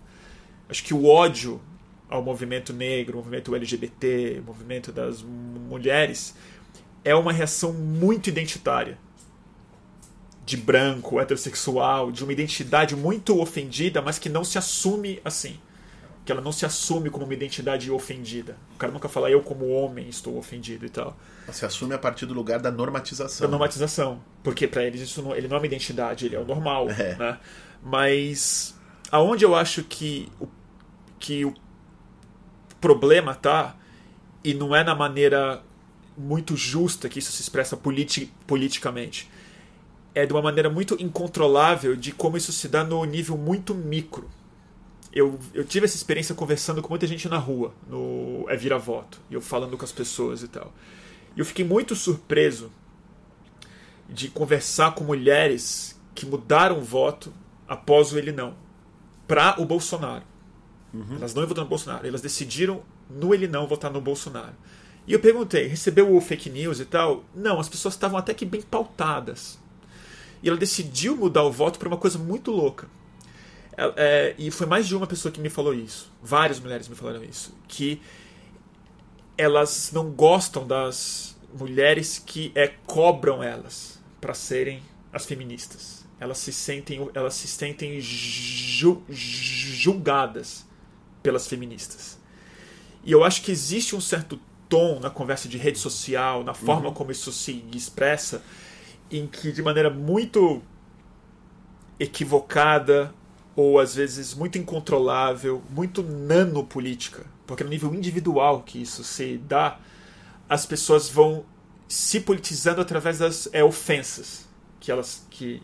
Acho que o ódio ao movimento negro, ao movimento LGBT, ao movimento das mulheres, é uma reação muito identitária. De branco, heterossexual, de uma identidade muito ofendida, mas que não se assume assim. Que ela não se assume como uma identidade ofendida. O cara nunca fala, eu como homem estou ofendido e tal. se assume a partir do lugar da normatização. Da normatização. Porque para eles isso não, ele não é uma identidade, ele é o normal. É. Né? Mas aonde eu acho que o, que o problema tá, e não é na maneira muito justa que isso se expressa politi politicamente, é de uma maneira muito incontrolável de como isso se dá no nível muito micro. Eu, eu tive essa experiência conversando com muita gente na rua, no É Vira Voto, e eu falando com as pessoas e tal. E eu fiquei muito surpreso de conversar com mulheres que mudaram o voto após o ele não para o Bolsonaro. Elas não iam votar no Bolsonaro, elas decidiram no ele não votar no Bolsonaro. E eu perguntei, recebeu o fake news e tal? Não, as pessoas estavam até que bem pautadas. E ela decidiu mudar o voto por uma coisa muito louca. É, é, e foi mais de uma pessoa que me falou isso. Várias mulheres me falaram isso. Que elas não gostam das mulheres que é, cobram elas para serem as feministas. Elas se sentem, elas se sentem ju- julgadas pelas feministas. E eu acho que existe um certo tom na conversa de rede social, na forma como isso se expressa, em que de maneira muito equivocada ou às vezes muito incontrolável, muito nanopolítica, porque no nível individual que isso se dá, as pessoas vão se politizando através das é, ofensas que elas que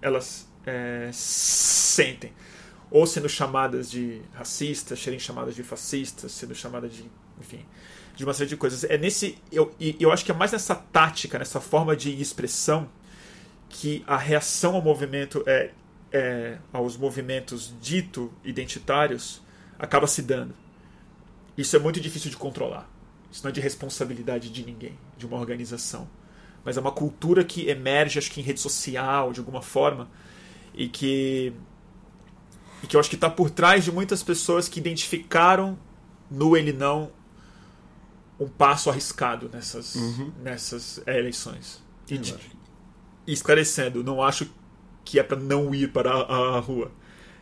elas é, sentem ou sendo chamadas de racistas, serem chamadas de fascistas, sendo chamadas de, enfim, de uma série de coisas. É nesse eu eu acho que é mais nessa tática, nessa forma de expressão que a reação ao movimento é, é aos movimentos dito identitários acaba se dando. Isso é muito difícil de controlar. Isso não é de responsabilidade de ninguém, de uma organização. Mas é uma cultura que emerge, acho que em rede social, de alguma forma, e que, e que eu acho que está por trás de muitas pessoas que identificaram no ele não um passo arriscado nessas, nessas é, eleições. E, de- e esclarecendo, não acho que é para não ir para a, a rua.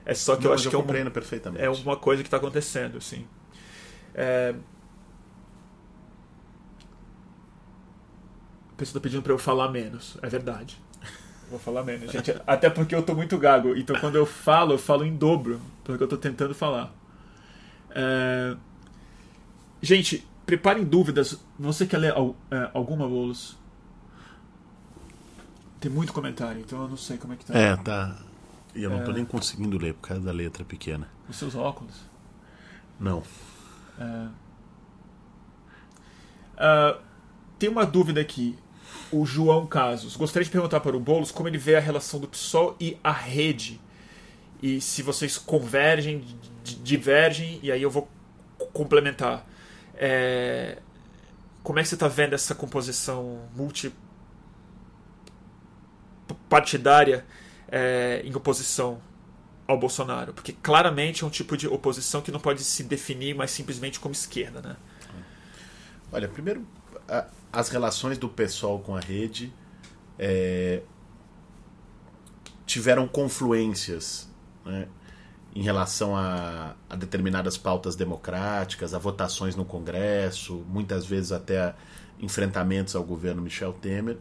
É só que Não, eu acho eu que é uma, é uma coisa que está acontecendo, assim. É... A pessoa tá pedindo para eu falar menos. É verdade. (laughs) Vou falar menos, gente. Até porque eu tô muito gago. Então quando eu falo, eu falo em dobro. Porque eu tô tentando falar. É... Gente, preparem dúvidas. Você quer ler é, alguma, Boulos? Tem muito comentário, então eu não sei como é que tá. É, tá. E eu não É. tô nem conseguindo ler por causa da letra pequena. Os seus óculos. Não. É. Ah, tem uma dúvida aqui. o João Casos. Gostaria de perguntar para o Boulos como ele vê a relação do PSOL e a rede. E se vocês convergem, divergem, e aí eu vou complementar. É, como é que você está vendo essa composição multipartidária é, em oposição ao Bolsonaro? Porque claramente é um tipo de oposição que não pode se definir mais simplesmente como esquerda, né? Olha, primeiro, as relações do pessoal com a rede é, tiveram confluências né, em relação a, a, determinadas pautas democráticas, a votações no Congresso, muitas vezes até enfrentamentos ao governo Michel Temer,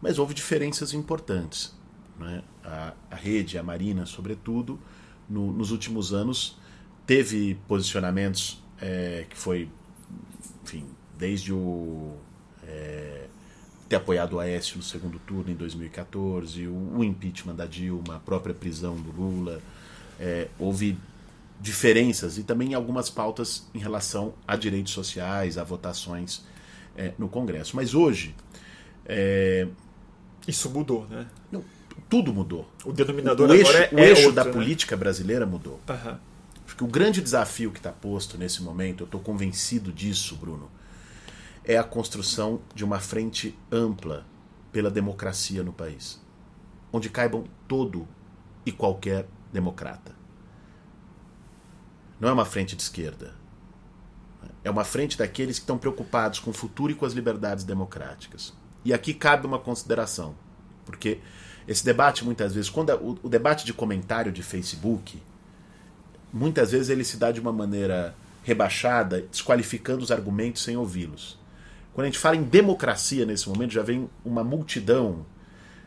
mas houve diferenças importantes. Né? A, a rede, a Marina, sobretudo, no, nos últimos anos teve posicionamentos é, que foi, enfim, desde o é, ter apoiado o Aécio no segundo turno em 2014, o, impeachment da Dilma, a própria prisão do Lula, é, houve diferenças e também algumas pautas em relação a direitos sociais, a votações é, no Congresso. Mas hoje. É, Isso mudou, né? Não, tudo mudou. O denominador o, o eixo, é, o eixo outro, da né? política brasileira mudou. Uhum. Porque o grande desafio que está posto nesse momento, eu estou convencido disso, Bruno, é a construção de uma frente ampla pela democracia no país, onde caibam todo e qualquer democrata. Não é uma frente de esquerda. É uma frente daqueles que estão preocupados com o futuro e com as liberdades democráticas. E aqui cabe uma consideração, porque esse debate muitas vezes, quando o, o debate de comentário de Facebook, muitas vezes ele se dá de uma maneira rebaixada, desqualificando os argumentos sem ouvi-los. Quando a gente fala em democracia nesse momento, já vem uma multidão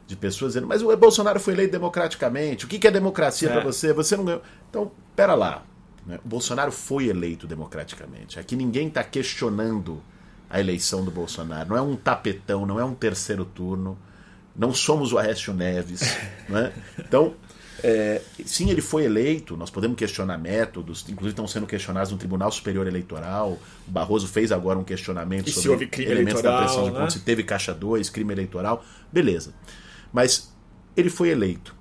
de pessoas dizendo: Mas o Bolsonaro foi eleito democraticamente. O que é democracia É. para você? Você não ganhou. Então, pera lá. né? O Bolsonaro foi eleito democraticamente. Aqui ninguém está questionando a eleição do Bolsonaro. Não é um tapetão, não é um terceiro turno. Não somos o Aécio Neves. (laughs) né? Então, é, sim, ele foi eleito. Nós podemos questionar métodos, inclusive estão sendo questionados no Tribunal Superior Eleitoral. O Barroso fez agora um questionamento E se sobre houve crime elementos da eleitoral, pressão de né? pontos, se teve caixa 2, crime eleitoral. Beleza. Mas ele foi eleito.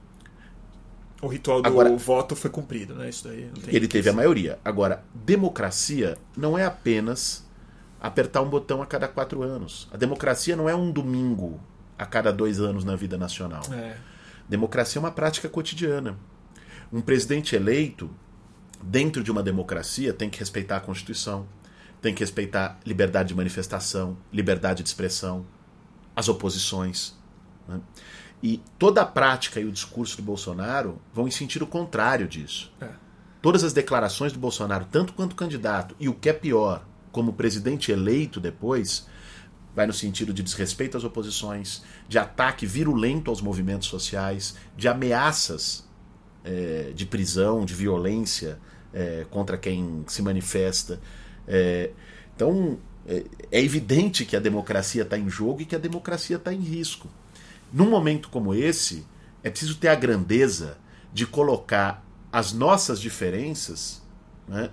O ritual do Agora- voto foi cumprido, né? Isso daí Ele teve a maioria. Agora, democracia não é apenas apertar um botão a cada quatro anos. A democracia não é um domingo a cada dois anos na vida nacional. É. Democracia é uma prática cotidiana. Um presidente eleito, dentro de uma democracia, tem que respeitar a Constituição, tem que respeitar liberdade de manifestação, liberdade de expressão, as oposições. né? E toda a prática e o discurso do Bolsonaro vão em sentido contrário disso. É. Todas as declarações do Bolsonaro, tanto quanto candidato, e o que é pior, como presidente eleito depois, vai no sentido de desrespeito às oposições, de ataque virulento aos movimentos sociais, de ameaças eh, de prisão, de violência eh, contra quem se manifesta. Eh, então, é, é evidente que a democracia está em jogo e que a democracia está em risco. Num momento como esse, é preciso ter a grandeza de colocar as nossas diferenças né,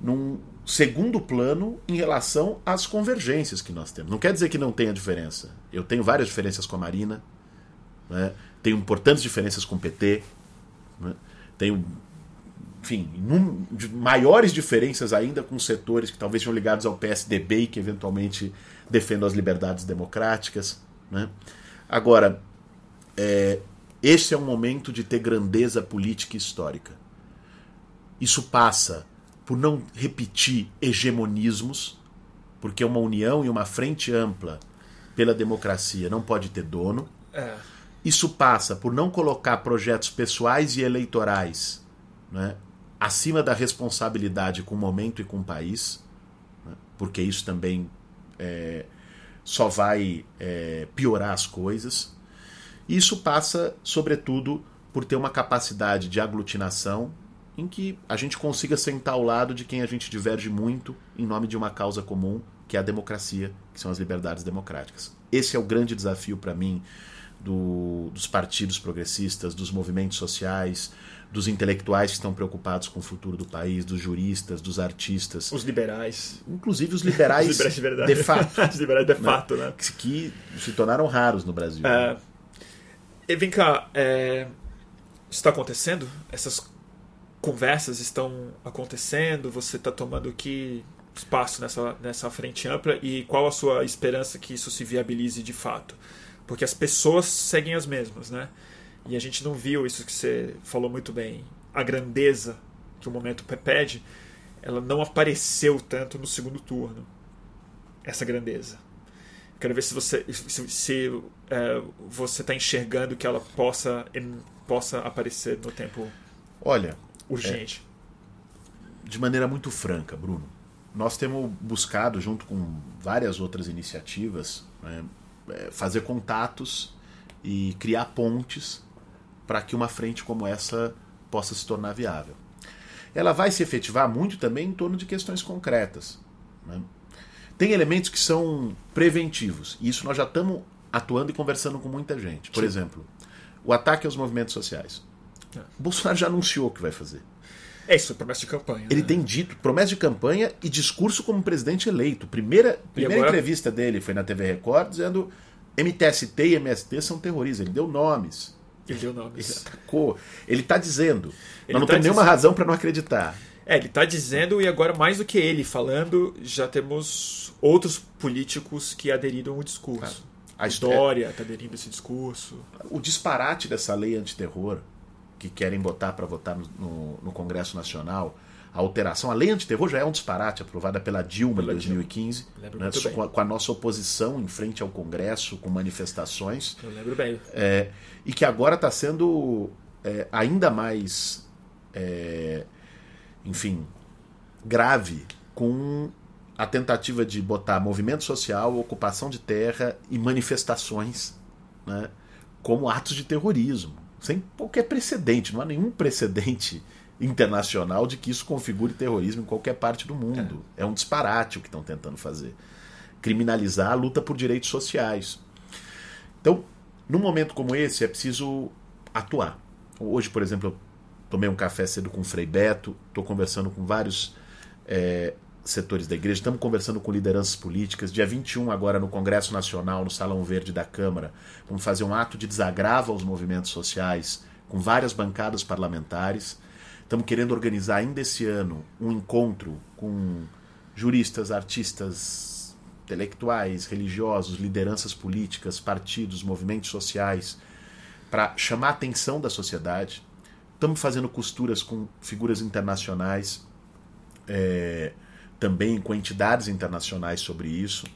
num segundo plano em relação às convergências que nós temos. Não quer dizer que não tenha diferença. Eu tenho várias diferenças com a Marina, né, tenho importantes diferenças com o PT, né, tenho, enfim, maiores diferenças ainda com setores que talvez sejam ligados ao PSDB e que eventualmente defendam as liberdades democráticas. Né. Agora, é, este é um momento de ter grandeza política e histórica. Isso passa por não repetir hegemonismos, porque uma união e uma frente ampla pela democracia não pode ter dono. É. Isso passa por não colocar projetos pessoais e eleitorais né, acima da responsabilidade com o momento e com o país, né, porque isso também é, só vai é, piorar as coisas. Isso passa, sobretudo, por ter uma capacidade de aglutinação em que a gente consiga sentar ao lado de quem a gente diverge muito em nome de uma causa comum, que é a democracia, que são as liberdades democráticas. Esse é o grande desafio para mim do, dos partidos progressistas, dos movimentos sociais, dos intelectuais que estão preocupados com o futuro do país, dos juristas, dos artistas. Os liberais. Inclusive os liberais, (laughs) os liberais de, de, fato. (laughs) os liberais de né? fato, né? Que, que, se tornaram raros no Brasil. É, e vem cá, é, está acontecendo? Essas conversas estão acontecendo? Você está tomando que espaço nessa, nessa frente ampla? E qual a sua esperança que isso se viabilize de fato? Porque as pessoas seguem as mesmas, né? E a gente não viu isso que você falou muito bem. A grandeza que o momento pede, ela não apareceu tanto no segundo turno. Essa grandeza. Quero ver se você se, se é, você está enxergando que ela possa possa aparecer no tempo. Olha, urgente. É, de maneira muito franca, Bruno. Nós temos buscado, junto com várias outras iniciativas, né, é, fazer contatos e criar pontes para que uma frente como essa possa se tornar viável. Ela vai se efetivar muito também em torno de questões concretas. Né? Tem elementos que são preventivos, e isso nós já estamos atuando e conversando com muita gente. Por Sim. exemplo, o ataque aos movimentos sociais. É. Bolsonaro já anunciou que vai fazer. É isso, promessa de campanha. Ele né? tem dito promessa de campanha e discurso como presidente eleito. Primeira, primeira agora... entrevista dele foi na TV Record dizendo MTST e MST são terroristas. Ele deu nomes. Ele deu nomes. Ele atacou. Ele está dizendo. Ele nós não tá temos nenhuma razão para não acreditar. É, ele está dizendo, e agora mais do que ele falando, já temos outros políticos que aderiram ao discurso. A história está aderindo a esse discurso. O disparate dessa lei antiterror que querem botar para votar no, no, no, Congresso Nacional, a alteração, a lei antiterror já é um disparate aprovada pela Dilma em 2015, né, com, com, a nossa oposição em frente ao Congresso, com manifestações. Eu lembro bem. É, e que agora está sendo é, ainda mais, é, enfim, grave com a tentativa de botar movimento social, ocupação de terra e manifestações né, como atos de terrorismo, sem qualquer precedente, não há nenhum precedente (laughs) internacional de que isso configure terrorismo em qualquer parte do mundo. É, é um disparate o que estão tentando fazer. Criminalizar a luta por direitos sociais. Então, num momento como esse, é preciso atuar. Hoje, por exemplo, eu tomei um café cedo com o Frei Beto, estou conversando com vários é, setores da igreja, estamos conversando com lideranças políticas. Dia 21, agora no Congresso Nacional, no Salão Verde da Câmara, vamos fazer um ato de desagravo aos movimentos sociais com várias bancadas parlamentares. Estamos querendo organizar ainda esse ano um encontro com juristas, artistas, intelectuais, religiosos, lideranças políticas, partidos, movimentos sociais, para chamar a atenção da sociedade. Estamos fazendo costuras com figuras internacionais. É, também com entidades internacionais sobre isso.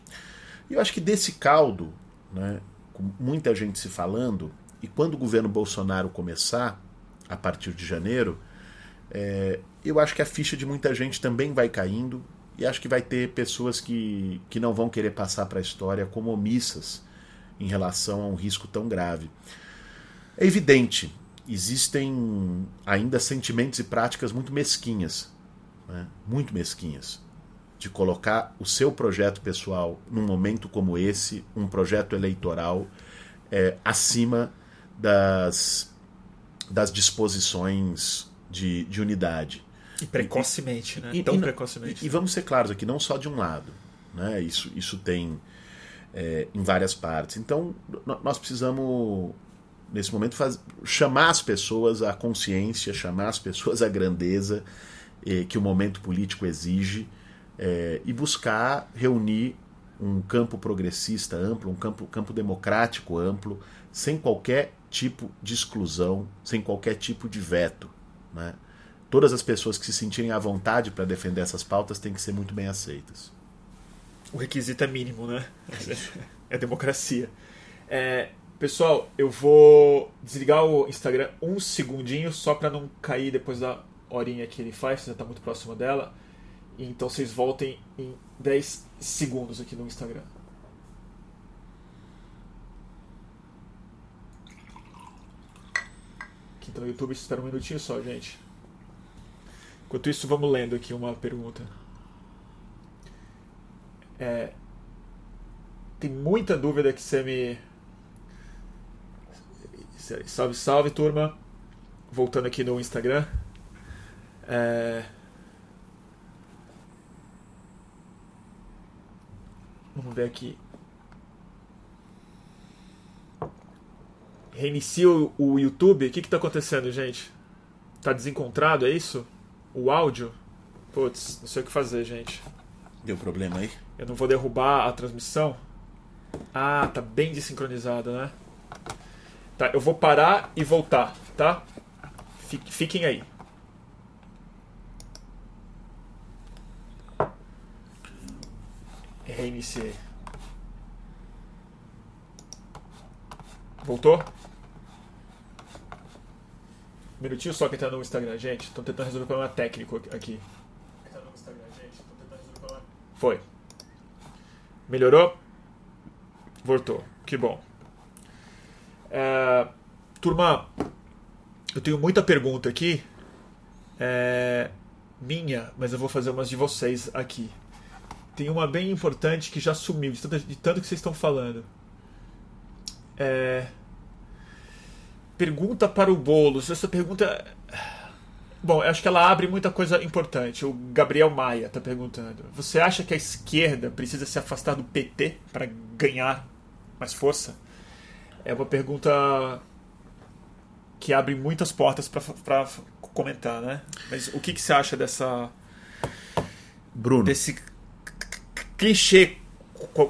E eu acho que desse caldo, né, com muita gente se falando, e quando o governo Bolsonaro começar, a partir de janeiro, é, eu acho que a ficha de muita gente também vai caindo, e acho que vai ter pessoas que, que não vão querer passar para a história como omissas em relação a um risco tão grave. É evidente, existem ainda sentimentos e práticas muito mesquinhas, né? muito mesquinhas de colocar o seu projeto pessoal num momento como esse, um projeto eleitoral, é, acima das, das disposições de, de unidade. E precocemente, e, né? E, Tão e, precocemente. E, vamos ser claros aqui, não só de um lado. Né? Isso, isso tem é, em várias partes. Então, nós precisamos, nesse momento, faz, chamar as pessoas à consciência, chamar as pessoas à grandeza eh, que o momento político exige é, e buscar reunir um campo progressista amplo, um campo, campo democrático amplo, sem qualquer tipo de exclusão, sem qualquer tipo de veto. Né? Todas as pessoas que se sentirem à vontade para defender essas pautas têm que ser muito bem aceitas. O requisito é mínimo, né? É democracia. É, pessoal, eu vou desligar o Instagram um segundinho só para não cair depois da horinha que ele faz, já está muito próximo dela. Então vocês voltem em 10 segundos aqui no Instagram. Tá no YouTube, espera um minutinho só, gente. Enquanto isso, vamos lendo aqui uma pergunta. É, tem muita dúvida que você me Salve, salve, turma. Voltando aqui no Instagram. É... Vamos ver aqui. Reinicia o, o YouTube. O que está acontecendo, gente? Tá desencontrado, é isso? O áudio? Putz, não sei o que fazer, gente. Deu problema aí? Eu não vou derrubar a transmissão? Ah, tá bem desincronizado, né? Tá, eu vou parar e voltar, tá? Fiquem aí. Reiniciei. Voltou? Um minutinho só que tá no Instagram, gente. Tô tentando resolver o problema técnico aqui. Foi. Melhorou? Voltou. Que bom. É, turma, eu tenho muita pergunta aqui. É, minha, mas eu vou fazer umas de vocês aqui. Tem uma bem importante que já sumiu, de tanto, de tanto que vocês estão falando. É, pergunta para o Boulos. Essa pergunta. Bom, eu acho que ela abre muita coisa importante. O Gabriel Maia está perguntando: Você acha que a esquerda precisa se afastar do PT para ganhar mais força? É uma pergunta que abre muitas portas para comentar, né? Mas o que, que você acha dessa. Bruno. Desse clichê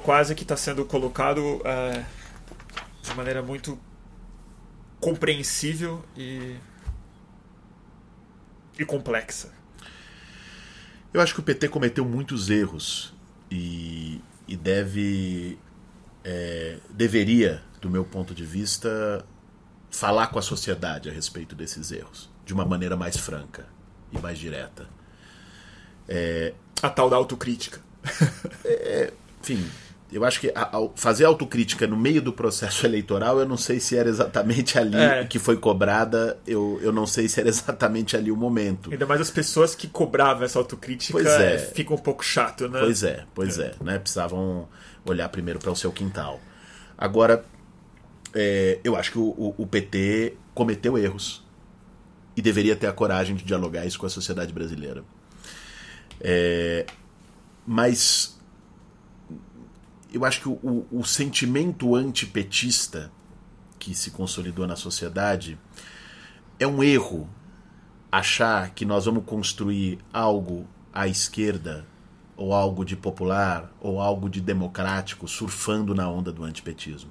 quase que está sendo colocado é, de maneira muito compreensível e, e complexa. Eu acho que o PT cometeu muitos erros e, e deve é, deveria, do meu ponto de vista, falar com a sociedade a respeito desses erros de uma maneira mais franca e mais direta. É, a tal da autocrítica. É, enfim, eu acho que a, a, fazer autocrítica no meio do processo (laughs) eleitoral, eu não sei se era exatamente ali é. que foi cobrada, eu, eu não sei se era exatamente ali o momento. Ainda mais as pessoas que cobravam essa autocrítica pois é. fica um pouco chato, né? Pois é, pois é, é né? Precisavam olhar primeiro para o seu quintal. Agora, é, eu acho que o, o, o PT cometeu erros e deveria ter a coragem de dialogar isso com a sociedade brasileira. É, mas eu acho que o, o, sentimento antipetista que se consolidou na sociedade é um erro achar que nós vamos construir algo à esquerda ou algo de popular ou algo de democrático surfando na onda do antipetismo.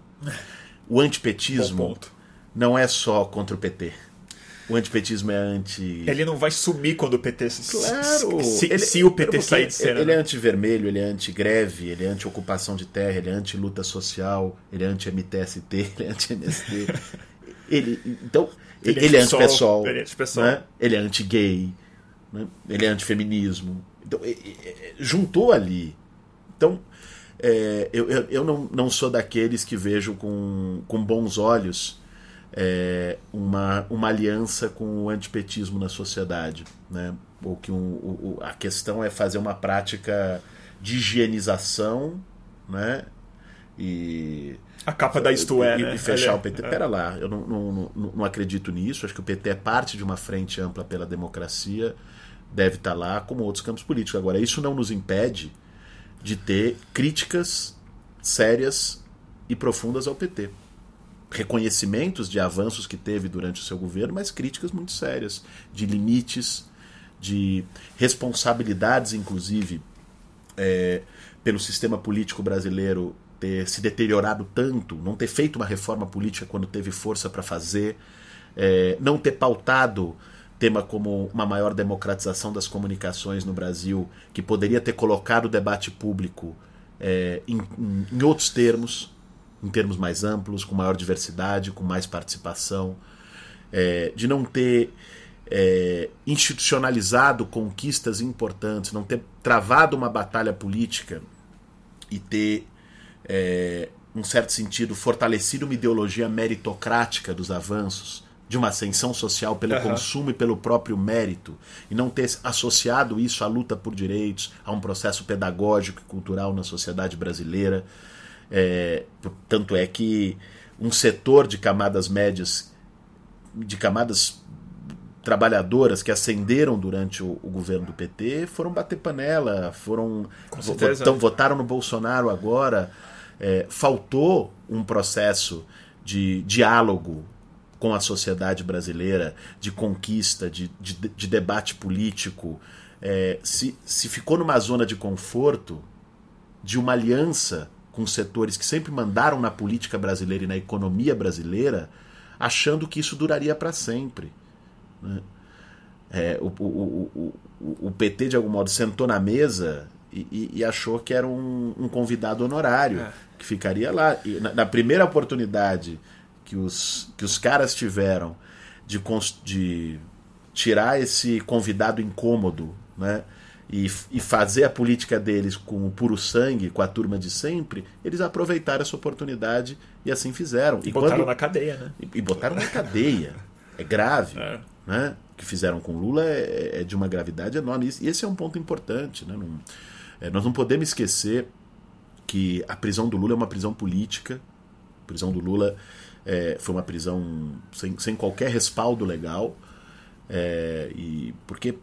O antipetismo não é só contra o PT o antipetismo é anti. Ele não vai sumir quando o PT claro. se, ele, se o PT sair de cena. Ele é né? anti-vermelho, ele é anti-greve, ele é anti-ocupação de terra, ele é anti-luta social, ele é anti-MTST, (laughs) ele é anti-MST. ele, então, ele, é ele é anti-pessoal, ele é anti-pessoal, né? ele é anti-gay, né? ele é anti-feminismo. Então, juntou ali. Então, é, eu, eu, eu não, não sou daqueles que vejo com, com bons olhos é, uma, uma aliança com o antipetismo na sociedade. Né? Ou que um, o, a questão é fazer uma prática de higienização né? e. A capa da Isto É, e, né? E fechar o PT. É. Pera lá, eu não, não, não, não, acredito nisso. Acho que o PT é parte de uma frente ampla pela democracia, deve estar lá, como outros campos políticos. Agora, isso não nos impede de ter críticas sérias e profundas ao PT reconhecimentos de avanços que teve durante o seu governo, mas críticas muito sérias, de limites, de responsabilidades, inclusive, é, pelo sistema político brasileiro ter se deteriorado tanto, não ter feito uma reforma política quando teve força para fazer, é, não ter pautado tema como uma maior democratização das comunicações no Brasil, que poderia ter colocado o debate público é, em, em outros termos, em termos mais amplos, com maior diversidade, com mais participação, é, de não ter é, institucionalizado conquistas importantes, não ter travado uma batalha política e ter, é, um certo sentido, fortalecido uma ideologia meritocrática dos avanços, de uma ascensão social pelo uhum. consumo e pelo próprio mérito, e não ter associado isso à luta por direitos, a um processo pedagógico e cultural na sociedade brasileira. É, tanto é que um setor de camadas médias de camadas trabalhadoras que ascenderam durante o, o, governo do PT foram bater panela, foram votam, votaram no Bolsonaro agora. É, faltou um processo de diálogo com a sociedade brasileira, de conquista, de, de, de debate político. É, se, se ficou numa zona de conforto, de uma aliança com setores que sempre mandaram na política brasileira e na economia brasileira, achando que isso duraria para sempre. Né? É, o, o, o, o, PT, de algum modo, sentou na mesa e, e achou que era um, um convidado honorário, é. que ficaria lá. E na, na, primeira oportunidade que os, que os caras tiveram de, de tirar esse convidado incômodo né, e, e fazer a política deles com o puro sangue, com a turma de sempre, eles aproveitaram essa oportunidade e assim fizeram. E, e botaram quando, na cadeia, né? E, e botaram na cadeia. É grave. É. Né? O que fizeram com Lula é, é, de uma gravidade enorme. E esse é um ponto importante. Né? Não, é, nós não podemos esquecer que a prisão do Lula é uma prisão política. A prisão do Lula é, foi uma prisão sem, sem qualquer respaldo legal. É, e porque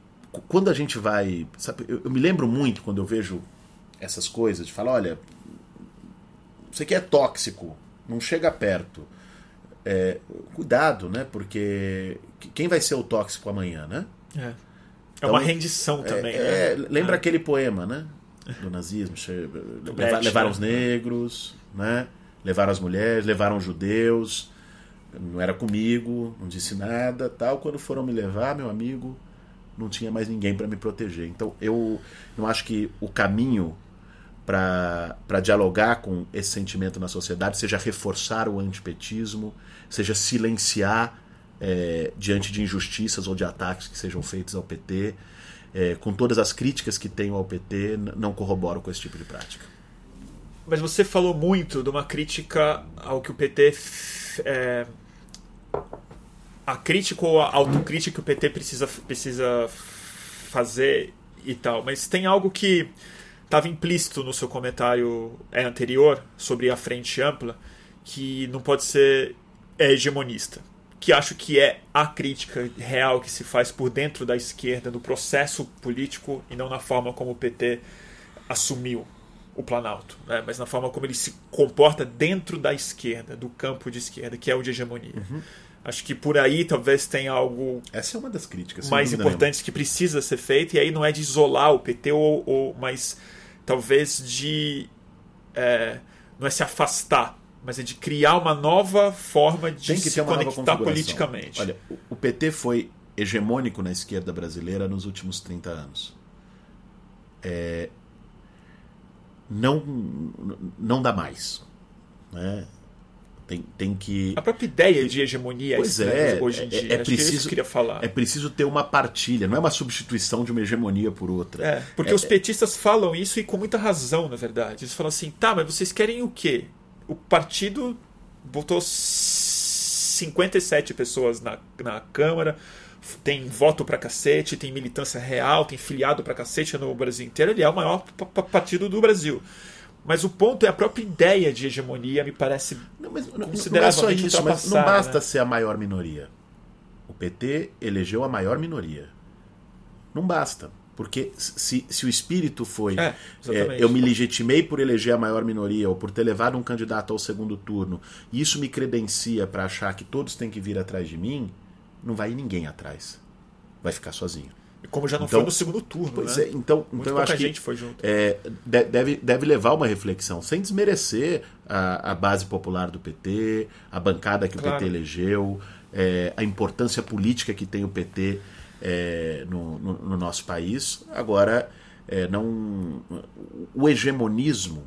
quando a gente vai. Sabe, eu, eu, me lembro muito quando eu vejo essas coisas de falar: olha, isso aqui é tóxico, não chega perto. É, cuidado, né? Porque quem vai ser o tóxico amanhã, né? É, é então, uma rendição também. É, né? lembra é. aquele poema, né? Do nazismo: levar, levaram os negros, né? levaram as mulheres, levaram os judeus. Não era comigo, não disse nada, tal. Quando foram me levar, meu amigo, não tinha mais ninguém para me proteger. Então eu não acho que o caminho para dialogar com esse sentimento na sociedade seja reforçar o antipetismo, seja silenciar é, diante de injustiças ou de ataques que sejam feitos ao PT. É, com todas as críticas que tenho ao PT, não corroboro com esse tipo de prática. Mas você falou muito de uma crítica ao que o PT. É, a crítica ou a autocrítica que o PT precisa, precisa fazer e tal. Mas tem algo que estava implícito no seu comentário é, anterior sobre a frente ampla, que não pode ser é, hegemonista. Que acho que é a crítica real que se faz por dentro da esquerda, no processo político e não na forma como o PT assumiu o Planalto, né? mas na forma como ele se comporta dentro da esquerda, do campo de esquerda, que é o de hegemonia. Uhum. Acho que por aí talvez tenha algo. Essa é uma das críticas. Mais importantes que precisa ser feito, e aí não é de isolar o PT, ou, ou mas talvez de. É, não é se afastar, mas é de criar uma nova forma de se conectar politicamente. Olha, o PT foi hegemônico na esquerda brasileira nos últimos 30 anos. É, não, não dá mais. Né? Tem, tem que. A própria ideia de hegemonia pois é, hoje em é, dia. É, é preciso, que queria falar. É preciso ter uma partilha, não é uma substituição de uma hegemonia por outra. É, porque é, os petistas falam isso e com muita razão, na verdade. Eles falam assim: tá, mas vocês querem o quê? O partido votou 57 pessoas na, na Câmara, tem voto pra cacete, tem militância real, tem filiado pra cacete no Brasil inteiro. Ele é o maior partido do Brasil. Mas o ponto é a própria ideia de hegemonia, me parece não, mas, não, não é isso, mas não basta né? ser a maior minoria. O PT elegeu a maior minoria. Não basta. Porque se, se o espírito foi é, é, eu me legitimei por eleger a maior minoria ou por ter levado um candidato ao segundo turno, e isso me credencia para achar que todos têm que vir atrás de mim, não vai ninguém atrás. Vai ficar sozinho. Como já não então, foi no segundo turno, pois né? É, então, então eu acho que gente foi junto. É, deve, deve levar uma reflexão, sem desmerecer a, a base popular do PT, a bancada que claro. o PT elegeu, é, a importância política que tem o PT é, no, no, no, nosso país. Agora, é, não o hegemonismo,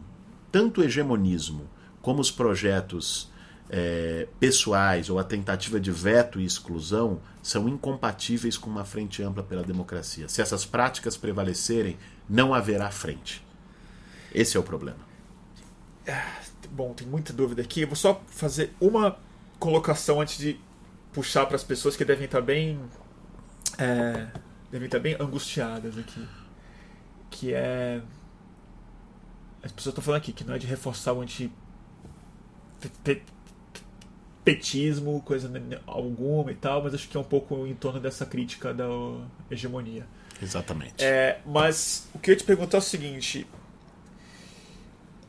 tanto o hegemonismo como os projetos é, pessoais ou a tentativa de veto e exclusão são incompatíveis com uma frente ampla pela democracia. Se essas práticas prevalecerem, não haverá frente. Esse é o problema. Ah, bom, tem muita dúvida aqui. Eu vou só fazer uma colocação antes de puxar para as pessoas que devem estar bem. É, devem estar bem angustiadas aqui. Que é. As pessoas estão falando aqui que não é de reforçar o anti petismo, coisa alguma e tal, mas acho que é um pouco em torno dessa crítica da hegemonia. Exatamente. É, mas o que eu ia te perguntar é o seguinte: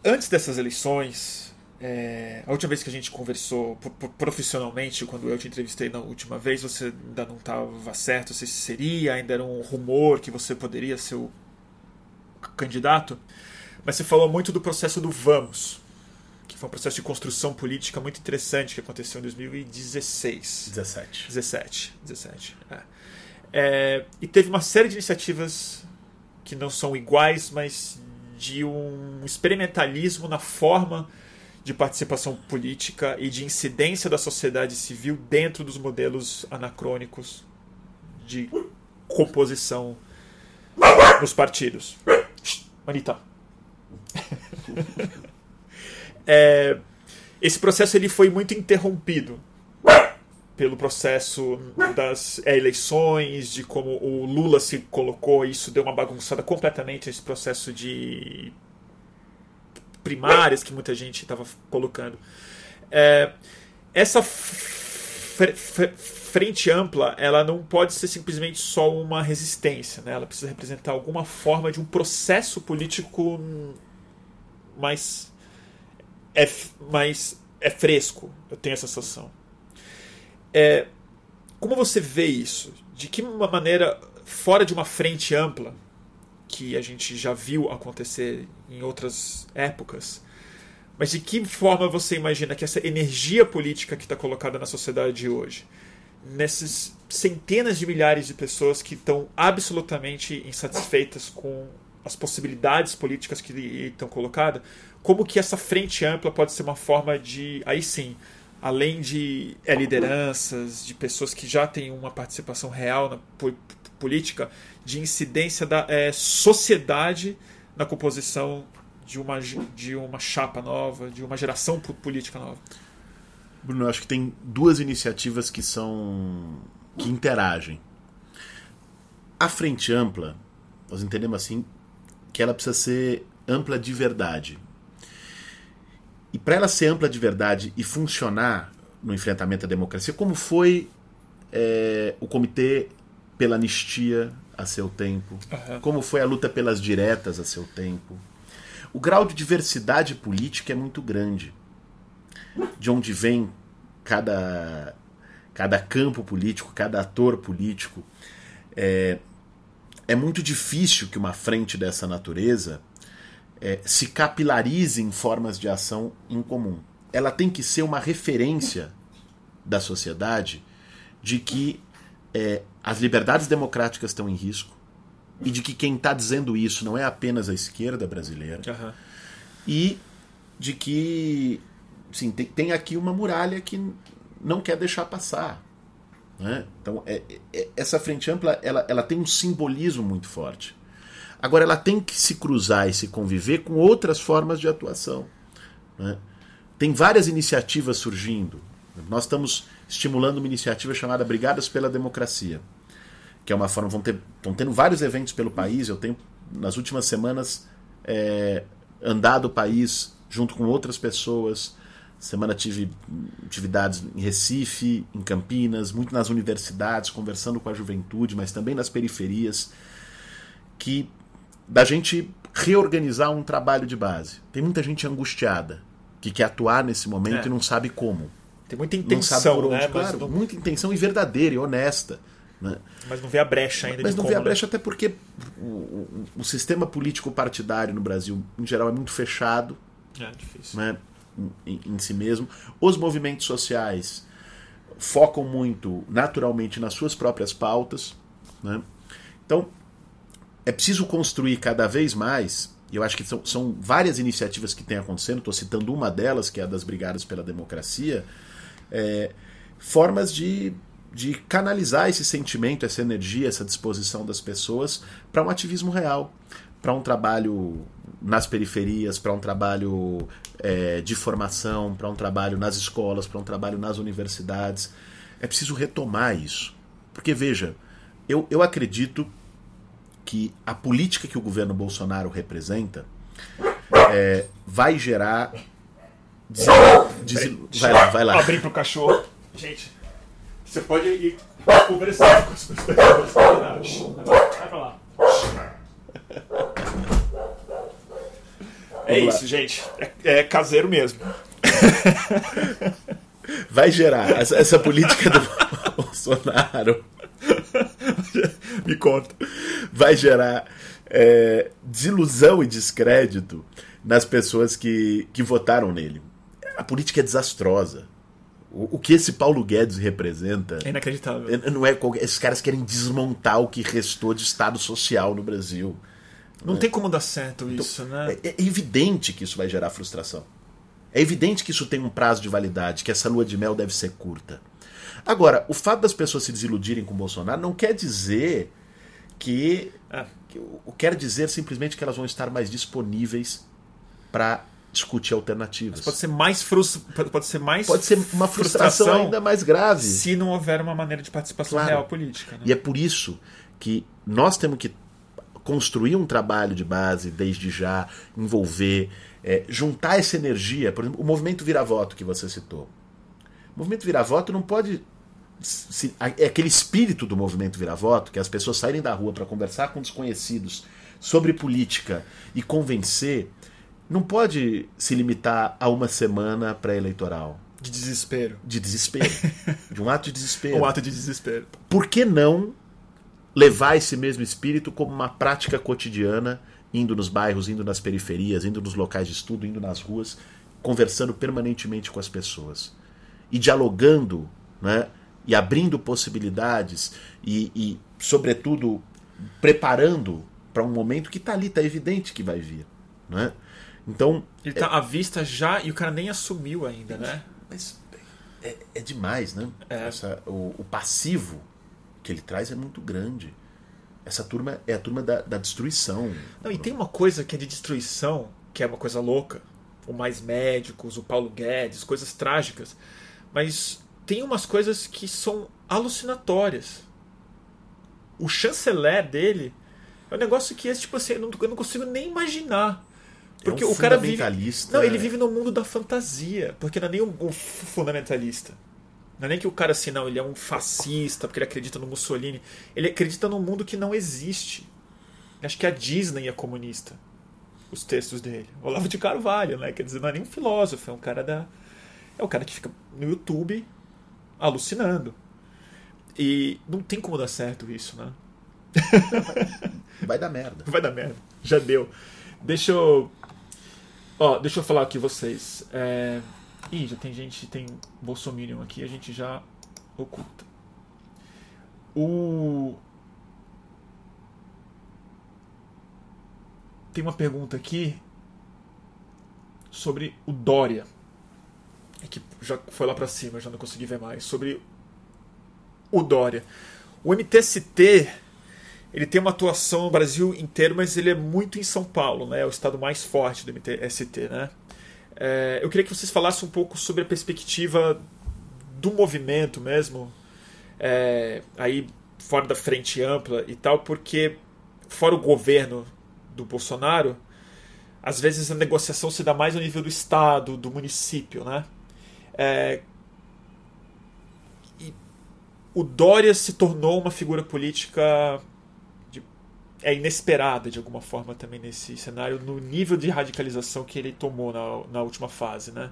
antes dessas eleições, é, a última vez que a gente conversou profissionalmente, quando eu te entrevistei na última vez, você ainda não estava certo se seria, ainda era um rumor que você poderia ser o candidato, mas você falou muito do processo do Vamos, que foi um processo de construção política muito interessante que aconteceu em 2016. 17. 17. 17. É. É, e teve uma série de iniciativas que não são iguais, mas de um experimentalismo na forma de participação política e de incidência da sociedade civil dentro dos modelos anacrônicos de composição nos partidos. Manita. (laughs) é, esse processo ele foi muito interrompido pelo processo das é, eleições, de como o Lula se colocou, isso deu uma bagunçada completamente esse processo de primárias que muita gente estava colocando. É, essa frente ampla, ela não pode ser simplesmente só uma resistência, né? ela precisa representar alguma forma de um processo político mais é, mais é fresco, eu tenho essa sensação. É, como você vê isso? De que maneira, fora de uma frente ampla, que a gente já viu acontecer em outras épocas, mas de que forma você imagina que essa energia política que está colocada na sociedade de hoje, nessas centenas de milhares de pessoas que estão absolutamente insatisfeitas com as possibilidades políticas que estão colocadas, como que essa frente ampla pode ser uma forma de, aí sim, além de é, lideranças, de pessoas que já têm uma participação real na política, de incidência da é, sociedade na composição de uma, de uma chapa nova, de uma geração política nova. Bruno, eu acho que tem duas iniciativas que são que interagem. A frente ampla, nós entendemos assim que ela precisa ser ampla de verdade. E para ela ser ampla de verdade e funcionar no enfrentamento à democracia, como foi é, o Comitê pela Anistia a seu tempo, uhum. como foi a luta pelas diretas a seu tempo. O grau de diversidade política é muito grande. De onde vem cada, cada campo político, cada ator político. É, é muito difícil que uma frente dessa natureza é, se capilarize em formas de ação em comum. Ela tem que ser uma referência da sociedade de que é, as liberdades democráticas estão em risco e de que quem está dizendo isso não é apenas a esquerda brasileira uhum. e de que sim, tem, tem, aqui uma muralha que não quer deixar passar. Né? Então, é, é, essa frente ampla ela, ela tem um simbolismo muito forte. Agora, ela tem que se cruzar e se conviver com outras formas de atuação. Né? Tem várias iniciativas surgindo. Nós estamos estimulando uma iniciativa chamada Brigadas pela Democracia, que é uma forma. Vão ter, estão tendo vários eventos pelo país. Eu tenho, nas últimas semanas, é, andado o país junto com outras pessoas. Semana tive atividades em Recife, em Campinas, muito nas universidades, conversando com a juventude, mas também nas periferias, que da gente reorganizar um trabalho de base. Tem muita gente angustiada que quer atuar nesse momento é. e não sabe como. Tem muita intenção, onde, né? Claro, não... muita intenção e verdadeira e honesta. Né? Mas não vê a brecha ainda. Mas não como, vê a né? brecha até porque o, o, o, sistema político partidário no Brasil, em geral, é muito fechado. É difícil. Né? Em, em si mesmo. Os movimentos sociais focam muito naturalmente nas suas próprias pautas. Né? Então, é preciso construir cada vez mais, eu acho que são, são várias iniciativas que têm acontecendo, estou citando uma delas, que é a das Brigadas pela Democracia, é, formas de, de canalizar esse sentimento, essa energia, essa disposição das pessoas para um ativismo real, para um trabalho nas periferias, para um trabalho é, de formação, para um trabalho nas escolas, para um trabalho nas universidades. É preciso retomar isso. Porque, veja, eu, eu acredito que a política que o governo Bolsonaro representa é, vai gerar Desilu... Vai lá, vai lá. Abrir pro cachorro. Gente, você pode ir conversar com as pessoas. Vai pra lá. É isso, gente. É, é caseiro mesmo. (laughs) Vai gerar essa, essa política do (laughs) Bolsonaro. Me conta. Vai gerar é, desilusão e descrédito nas pessoas que, que votaram nele. A política é desastrosa. O, o que esse Paulo Guedes representa. É inacreditável. é- Não é, qualquer- esses caras querem desmontar o que restou de Estado social no Brasil. Não tem como dar certo isso, né? É, é evidente que isso vai gerar frustração. É evidente que isso tem um prazo de validade, que essa lua de mel deve ser curta. Agora, o fato das pessoas se desiludirem com o Bolsonaro não quer dizer que. É. que quer dizer simplesmente que elas vão estar mais disponíveis para discutir alternativas. Pode ser mais frus... pode ser mais Pode ser uma frustração, ainda mais grave. se não houver uma maneira de participação Claro. real política. Né? E é por isso que nós temos que construir um trabalho de base desde já, envolver, é, juntar essa energia. Por exemplo, o movimento vira-voto que você citou. O movimento vira-voto não pode. se- é aquele espírito do movimento vira-voto, que as pessoas saírem da rua para conversar com desconhecidos sobre política e convencer, não pode se limitar a uma semana pré-eleitoral De desespero. de desespero, (laughs) de um ato de desespero Um ato de desespero. por que não levar esse mesmo espírito como uma prática cotidiana, indo nos bairros, indo nas periferias, indo nos locais de estudo, indo nas ruas, conversando permanentemente com as pessoas e dialogando, né? E abrindo possibilidades e, e sobretudo, preparando para um momento que está ali, está evidente que vai vir, né? Então, Ele tá à vista já e o cara nem assumiu ainda, né? mas é, é demais, né? É. Essa- o, o passivo que ele traz é muito grande. Essa turma é a turma da, da destruição. Não, e tem uma coisa que é de destruição, que é uma coisa louca. O Mais Médicos, o Paulo Guedes, coisas trágicas. Mas tem umas coisas que são alucinatórias. O chanceler dele é um negócio que é tipo assim, eu não, eu não consigo nem imaginar. Porque é um o cara vive. fundamentalista. Não, ele vive no mundo da fantasia. Porque não é nem um, um fundamentalista. Não é nem que o cara assim, não, ele é um fascista, porque ele acredita no Mussolini. Ele acredita num mundo que não existe. Acho que a Disney é comunista. Os textos dele. (laughs) Olavo de Carvalho, né? Quer dizer, não é nem um filósofo, é um cara da. É o cara que fica no YouTube alucinando. E não tem como dar certo isso, né? (laughs) Vai dar merda. Vai dar merda. Já deu. Deixa eu. Ó, deixa eu falar aqui vocês. É... Ih, já tem gente, tem Bolsominion aqui, a gente já oculta. O. Tem uma pergunta aqui sobre o Dória. É que já foi lá pra cima, já não consegui ver mais. Sobre o Dória. O MTST ele tem uma atuação no Brasil inteiro, mas ele é muito em São Paulo, né? É o estado mais forte do MTST, né? É, eu queria que vocês falassem um pouco sobre a perspectiva do movimento mesmo, é, aí fora da frente ampla e tal, porque fora o governo do Bolsonaro, às vezes a negociação se dá mais no nível do estado, do município, né? É, o Dória se tornou uma figura política é inesperada de alguma forma também nesse cenário, no nível de radicalização que ele tomou na, na última fase, né?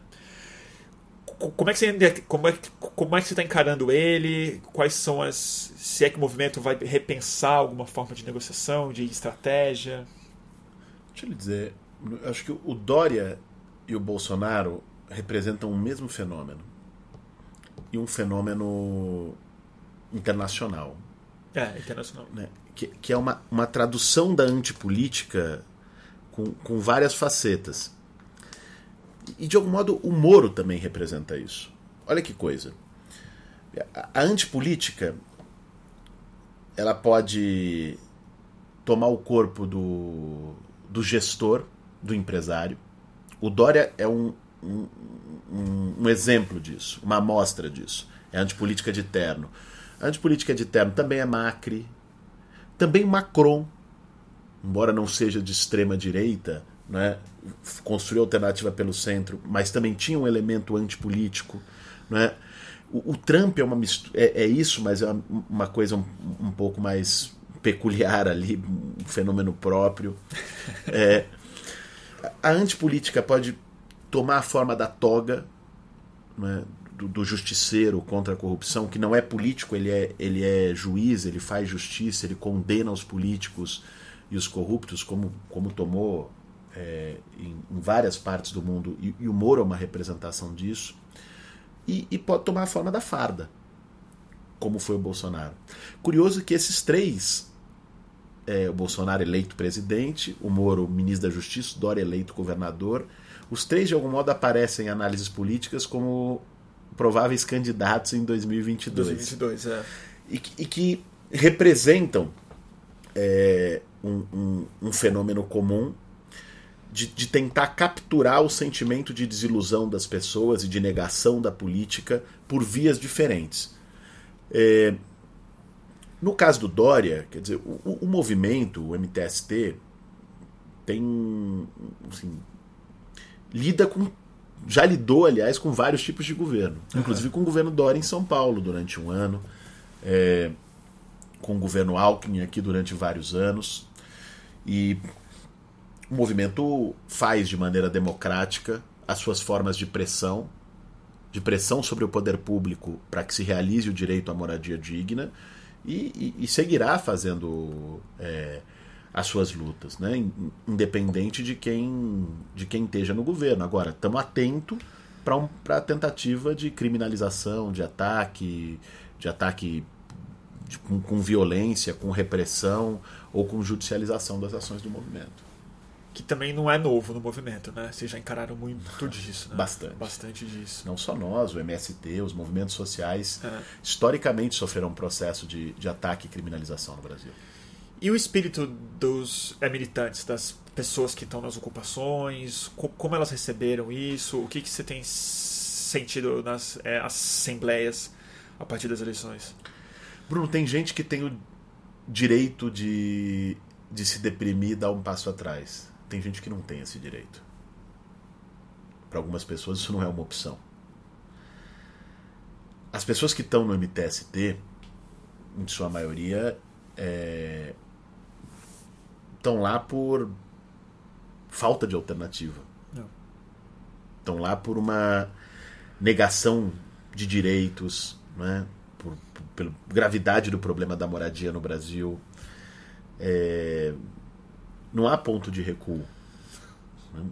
Como é que você como é, como é que você está encarando ele? Quais são as se é que o movimento vai repensar alguma forma de negociação, de estratégia? Deixa eu lhe dizer, acho que o Dória e o Bolsonaro representam o mesmo fenômeno. E um fenômeno internacional. É, internacional. né, que, que é uma, uma tradução da antipolítica com, com várias facetas. E de algum modo o Moro também representa isso. Olha que coisa. A, a antipolítica ela pode tomar o corpo do, do gestor, do empresário. O Dória é um, um, um, um exemplo disso, uma amostra disso. É a antipolítica de terno. A antipolítica de terno também é Macri, também Macron, embora não seja de extrema direita, né? construiu alternativa pelo centro, mas também tinha um elemento antipolítico. Né? O, o Trump é, uma é, é, isso, mas é uma, uma coisa um, um, pouco mais peculiar ali, um fenômeno próprio. (laughs) É, a antipolítica pode tomar a forma da toga, né? Do, do, justiceiro contra a corrupção, que não é político, ele é, ele é juiz, ele faz justiça, ele condena os políticos e os corruptos, como, como tomou é, em, em, várias partes do mundo, e, e, o Moro é uma representação disso, e, e, pode tomar a forma da farda, como foi o Bolsonaro. Curioso que esses três, é, o Bolsonaro eleito presidente, o Moro ministro da Justiça, o Dória eleito governador, os três de algum modo aparecem em análises políticas como prováveis candidatos em 2022. 2022 é. e, e que representam é, um, um, um, fenômeno comum de, de, tentar capturar o sentimento de desilusão das pessoas e de negação da política por vias diferentes. É, no caso do Dória, quer dizer, o, o movimento, o MTST, tem assim, lida com já lidou, aliás, com vários tipos de governo, inclusive com o governo Dória em São Paulo durante um ano, é, com o governo Alckmin aqui durante vários anos. E o movimento faz de maneira democrática as suas formas de pressão, de pressão sobre o poder público para que se realize o direito à moradia digna e, e, e seguirá fazendo. É, as suas lutas, né? independente de quem, de quem esteja no governo. Agora, estamos atentos para um, a tentativa de criminalização, de ataque, de ataque de, com, com, violência, com repressão ou com judicialização das ações do movimento. Que também não é novo no movimento, né? Vocês já encararam muito (laughs) disso, né? Bastante. Bastante disso. Não só nós, o MST, os movimentos sociais, é. historicamente sofreram um processo de, de ataque e criminalização no Brasil. E o espírito dos é, militantes, das pessoas que estão nas ocupações, co como elas receberam isso, o que, que você tem sentido nas é, assembleias a partir das eleições? Bruno, tem gente que tem o direito de, de se deprimir e dar um passo atrás. Tem gente que não tem esse direito. Para algumas pessoas isso não é uma opção. As pessoas que estão no MTST, em sua maioria, é, estão lá por falta de alternativa. Estão lá por uma negação de direitos, né? por, por, pela gravidade do problema da moradia no Brasil. É, não há ponto de recuo né?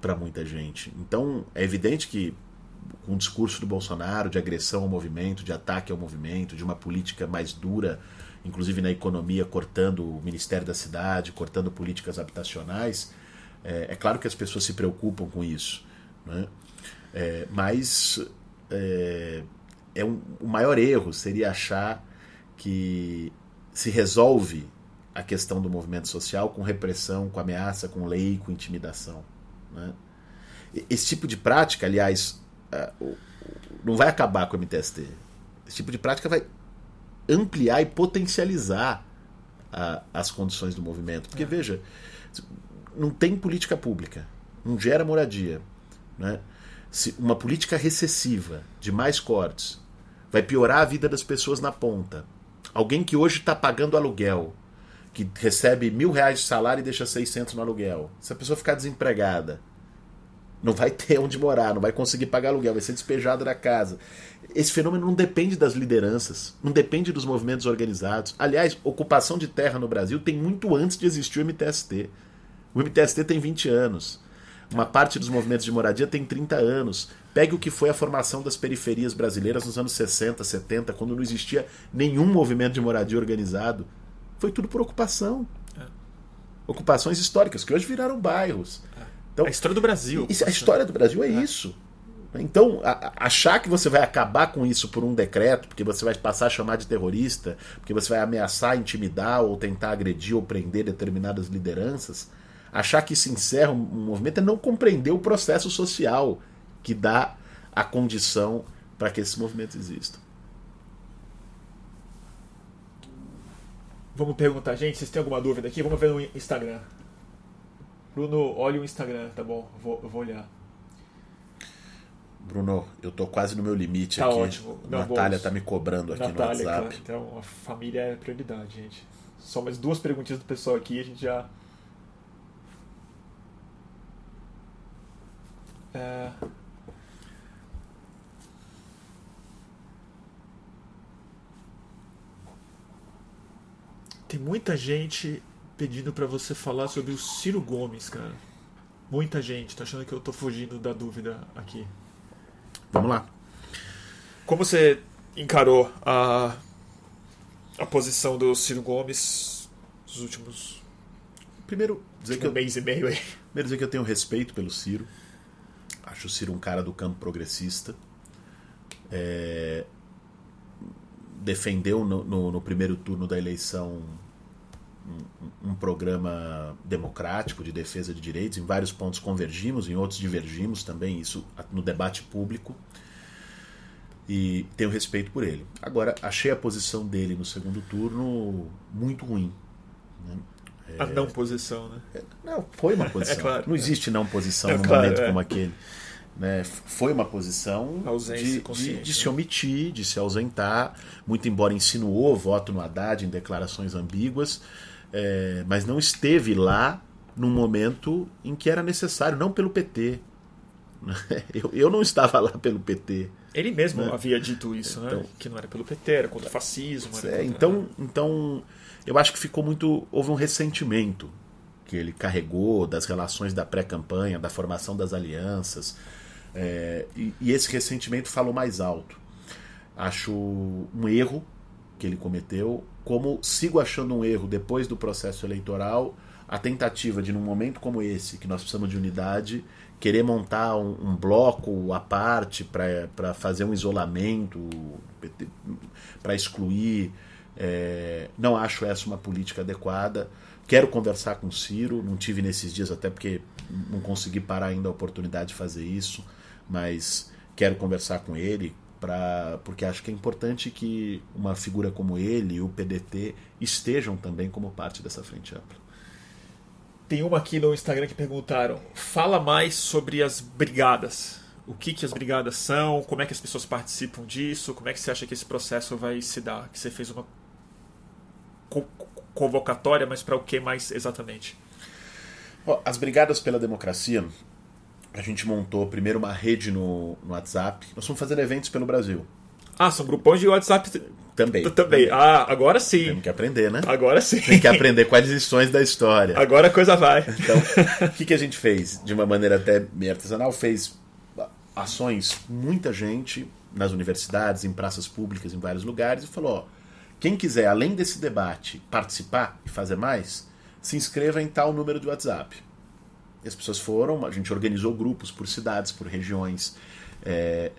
para muita gente. Então é evidente que com o discurso do Bolsonaro de agressão ao movimento, de ataque ao movimento, de uma política mais dura inclusive na economia, cortando o Ministério da Cidade, cortando políticas habitacionais, é, é claro que as pessoas se preocupam com isso. Né? É, mas é, é um, o maior erro seria achar que se resolve a questão do movimento social com repressão, com ameaça, com lei, com intimidação. Né? Esse tipo de prática, aliás, não vai acabar com o MTST. Esse tipo de prática vai ampliar e potencializar a, as condições do movimento. Porque, é. veja, não tem política pública, não gera moradia. Né? Se uma política recessiva, de mais cortes, vai piorar a vida das pessoas na ponta. Alguém que hoje está pagando aluguel, que recebe mil reais de salário e deixa 600 no aluguel. Se a pessoa ficar desempregada, não vai ter onde morar, não vai conseguir pagar aluguel, vai ser despejado da casa. Esse fenômeno não depende das lideranças, não depende dos movimentos organizados. Aliás, ocupação de terra no Brasil tem muito antes de existir o MTST. O MTST tem 20 anos. Uma parte dos movimentos de moradia tem 30 anos. Pegue o que foi a formação das periferias brasileiras nos anos 60, 70, quando não existia nenhum movimento de moradia organizado. Foi tudo por ocupação. É. Ocupações históricas, que hoje viraram bairros. Então, a história do Brasil. a história do Brasil é, é. isso. Então, a, achar que você vai acabar com isso por um decreto, porque você vai passar a chamar de terrorista, porque você vai ameaçar, intimidar ou tentar agredir ou prender determinadas lideranças, achar que isso encerra um movimento é não compreender o processo social que dá a condição para que esses movimentos existam. Vamos perguntar, gente, vocês têm alguma dúvida aqui? Vamos ver no Instagram. Bruno, olha o Instagram, tá bom? Eu vou, vou olhar. Bruno, eu tô quase no meu limite Tá aqui. ótimo. Não, Natália bom. tá me cobrando aqui Natália, no WhatsApp. claro. Então, a família é prioridade, gente. Só mais duas perguntinhas do pessoal aqui, a gente já. É... Tem muita gente pedindo pra você falar sobre o Ciro Gomes, cara. Muita gente, tá achando que eu tô fugindo da dúvida aqui. Vamos lá. Como você encarou a, a posição do Ciro Gomes nos últimos Primeiro, dizer que eu, mês e meio aí? primeiro dizer que eu tenho respeito pelo Ciro. Acho o Ciro um cara do campo progressista. É, defendeu no, no- no primeiro turno da eleição um, um programa democrático de defesa de direitos. Em vários pontos convergimos, em outros divergimos também, isso no debate público. E tenho respeito por ele. Agora, achei a posição dele no segundo turno muito ruim. né? A não posição, né? Não, foi uma (laughs) posição. É claro. não existe não posição É num claro, momento é. como aquele. Né? Foi uma posição de, de, de né? se omitir, de se ausentar, muito embora insinuou voto no Haddad em declarações ambíguas, é, mas não esteve lá num momento em que era necessário, não pelo PT. (laughs) Eu, eu não estava lá pelo PT. Ele mesmo Né? havia dito isso, né? Então- Que não era pelo PT, era contra o fascismo. É, contra- então, então, eu acho que ficou muito. Houve um ressentimento que ele carregou das relações da pré-campanha, da formação das alianças, é, e, e esse ressentimento falou mais alto. Acho um erro que ele cometeu, como sigo achando um erro depois do processo eleitoral, a tentativa de, num momento como esse, que nós precisamos de unidade, querer montar um, um bloco à parte para fazer um isolamento, para excluir. é, não acho essa uma política adequada. Quero conversar com o Ciro, não tive nesses dias, até porque não consegui parar ainda a oportunidade de fazer isso, mas quero conversar com ele, pra, porque acho que é importante que uma figura como ele e o PDT estejam também como parte dessa frente ampla. Tem uma aqui no Instagram que perguntaram: fala mais sobre as brigadas. O que, que as brigadas são? Como é que as pessoas participam disso? Como é que você acha que esse processo vai se dar? Que você fez uma co- convocatória, mas para o que mais exatamente? As Brigadas pela Democracia, a gente montou primeiro uma rede no, no WhatsApp. Nós estamos fazendo eventos pelo Brasil. Ah, são grupões de WhatsApp Também. também. Ah, agora sim. Temos que aprender, né? Agora sim. Tem que aprender as lições da história. Agora a coisa vai. Então, (laughs) o que, que a gente fez? De uma maneira até meio artesanal, fez ações, muita gente nas universidades, em praças públicas, em vários lugares, e falou: ó, quem quiser, além desse debate, participar e fazer mais, se inscreva em tal número de WhatsApp. E as pessoas foram, a gente organizou grupos por cidades, por regiões. é,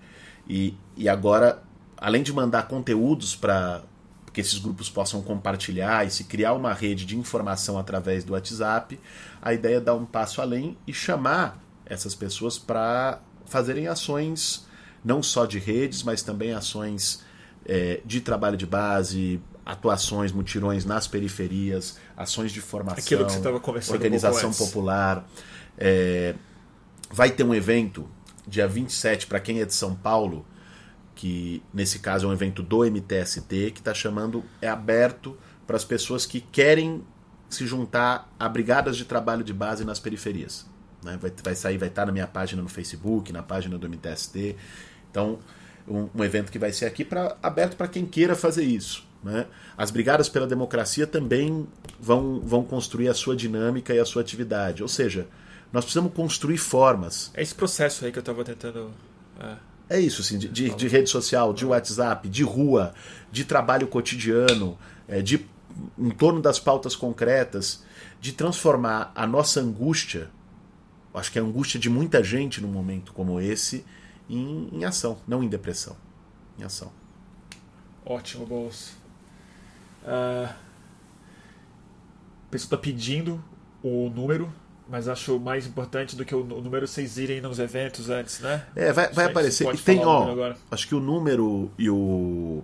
e, e agora, além de mandar conteúdos para que esses grupos possam compartilhar e se criar uma rede de informação através do WhatsApp, a ideia é dar um passo além e chamar essas pessoas para fazerem ações não só de redes, mas também ações é, de trabalho de base, atuações, mutirões nas periferias, ações de formação, organização popular. É, vai ter um evento dia 27 para quem é de São Paulo, que nesse caso é um evento do MTST, que está chamando, é aberto para as pessoas que querem se juntar a brigadas de trabalho de base nas periferias. né? Vai, vai sair, vai estar na minha página no Facebook, na página do MTST. Então, um, um evento que vai ser aqui pra, aberto para quem queira fazer isso. né? As brigadas pela democracia também vão, vão construir a sua dinâmica e a sua atividade. Ou seja, nós precisamos construir formas É esse processo aí que eu estava tentando. é. é isso, assim, de, de, de rede social, de WhatsApp, de rua, de trabalho cotidiano, é, de em torno das pautas concretas, de transformar a nossa angústia, acho que é a angústia de muita gente num momento como esse, em, em ação, não em depressão, em ação. Ótimo, Bolsa. Ah, a pessoa está pedindo o número, mas acho mais importante do que o número vocês irem nos eventos antes, né? É, vai, vai aparecer. E tem, ó, acho que o número e o,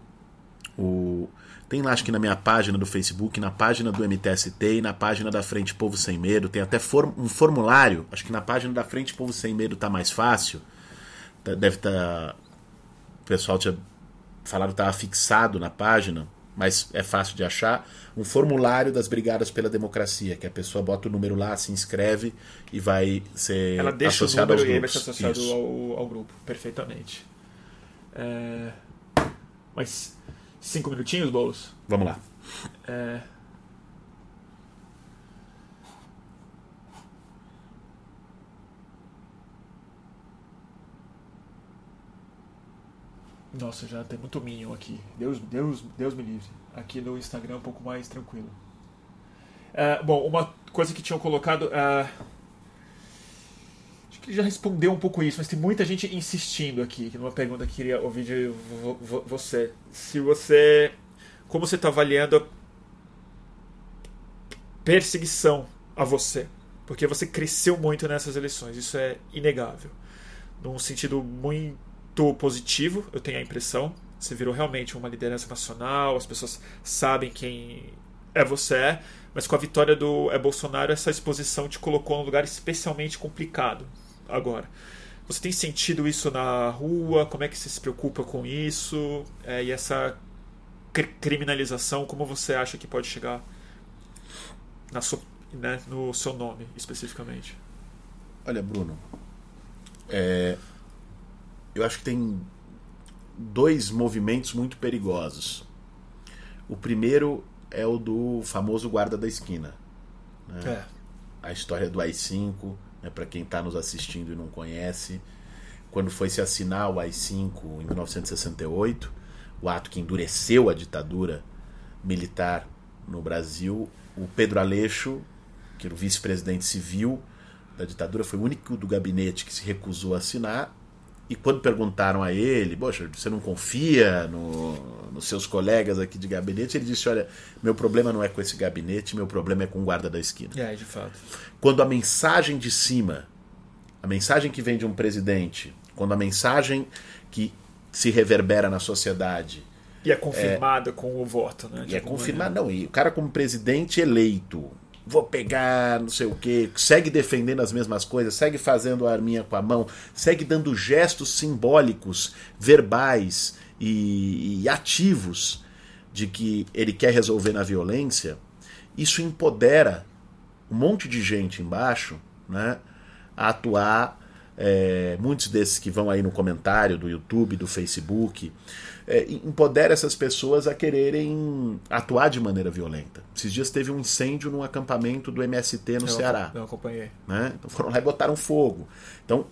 o. Tem lá, acho que na minha página do Facebook, na página do MTST e na página da Frente Povo Sem Medo. Tem até um formulário. Acho que na página da Frente Povo Sem Medo tá mais fácil. Tá, deve estar. Tá... O pessoal tinha falado que estava fixado na página, mas é fácil de achar. Um formulário das Brigadas pela Democracia, que a pessoa bota o número lá, se inscreve e vai ser Ela deixa associado o número e vai ser associado ao, ao, grupo. Perfeitamente. É... Mas Cinco minutinhos, Boulos? Vamos lá. É... Nossa, já tem muito Minion aqui. Deus, Deus, Deus me livre. Aqui no Instagram é um pouco mais tranquilo. É, bom, uma coisa que tinham colocado. É que já respondeu um pouco isso, mas tem muita gente insistindo aqui, que numa pergunta que queria ouvir de você. Se você. Como você está avaliando a perseguição a você? Porque você cresceu muito nessas eleições, isso é inegável. Num sentido muito positivo, eu tenho a impressão. Você virou realmente uma liderança nacional, as pessoas sabem quem é você, mas com a vitória do é Bolsonaro, essa exposição te colocou num lugar especialmente complicado agora. Você tem sentido isso na rua? Como é que você se preocupa com isso? É, e essa criminalização, como você acha que pode chegar na sua, né, no seu nome especificamente? Olha, Bruno, é, eu acho que tem dois movimentos muito perigosos. O primeiro é o do famoso guarda da esquina. Né? É. A história do AI-5, né, para quem está nos assistindo e não conhece, quando foi se assinar o AI-5 em 1968, o ato que endureceu a ditadura militar no Brasil, o Pedro Aleixo, que era o vice-presidente civil da ditadura, foi o único do gabinete que se recusou a assinar e quando perguntaram a ele, poxa, você não confia no, nos seus colegas aqui de gabinete? Ele disse: Olha, meu problema não é com esse gabinete, meu problema é com o guarda da esquina. É, de fato. Quando a mensagem de cima, a mensagem que vem de um presidente, quando a mensagem que se reverbera na sociedade. E é confirmada é, com o voto, né? E é confirmada, não. E o cara, como presidente eleito, vou pegar não sei o que, segue defendendo as mesmas coisas, segue fazendo a arminha com a mão, segue dando gestos simbólicos, verbais e, e ativos de que ele quer resolver na violência, isso empodera um monte de gente embaixo né, a atuar. É, muitos desses que vão aí no comentário do YouTube, do Facebook, é, empodera essas pessoas a quererem atuar de maneira violenta. Esses dias teve um incêndio num acampamento do MST no eu Ceará. Eu acompanhei. Né? Então foram lá e botaram fogo. Então,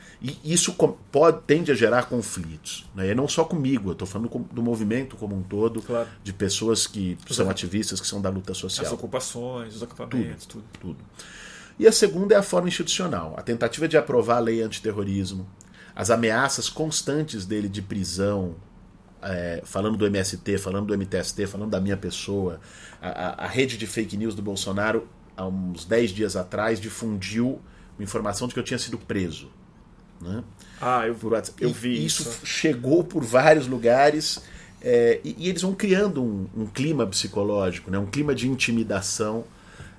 isso pode, tende a gerar conflitos. Né? E não só comigo, eu estou falando do movimento como um todo, claro. de pessoas que são ativistas, que são da luta social. As ocupações, os acampamentos, tudo. tudo. tudo. E a segunda é a forma institucional. A tentativa de aprovar a lei antiterrorismo, as ameaças constantes dele de prisão, é, falando do MST, falando do MTST, falando da minha pessoa, a, a, rede de fake news do Bolsonaro, há uns 10 dias atrás, difundiu uma informação de que eu tinha sido preso. Né? Ah, eu, eu vi isso. Isso chegou por vários lugares é, e, e, eles vão criando um, um, clima psicológico, né? um clima de intimidação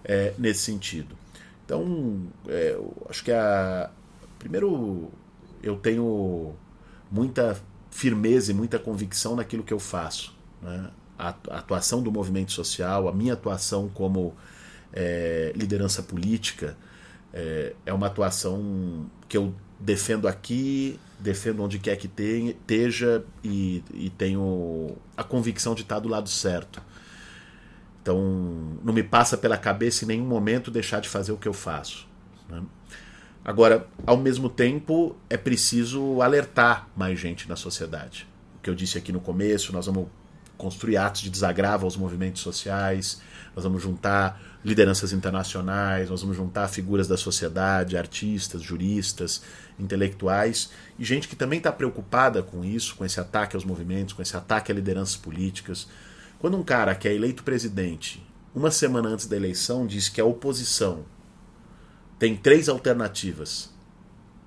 é, nesse sentido. Então, é, acho que a. Primeiro, eu tenho muita firmeza e muita convicção naquilo que eu faço. Né? A atuação do movimento social, a minha atuação como é, liderança política, é, é, uma atuação que eu defendo aqui, defendo onde quer que tenha, esteja e, e tenho a convicção de estar do lado certo. Então, não me passa pela cabeça em nenhum momento deixar de fazer o que eu faço. Né? Agora, ao mesmo tempo, é preciso alertar mais gente na sociedade. O que eu disse aqui no começo, nós vamos construir atos de desagravo aos movimentos sociais, nós vamos juntar lideranças internacionais, nós vamos juntar figuras da sociedade, artistas, juristas, intelectuais e gente que também está preocupada com isso, com esse ataque aos movimentos, com esse ataque a lideranças políticas. Quando um cara que é eleito presidente, uma semana antes da eleição, diz que a oposição tem três alternativas: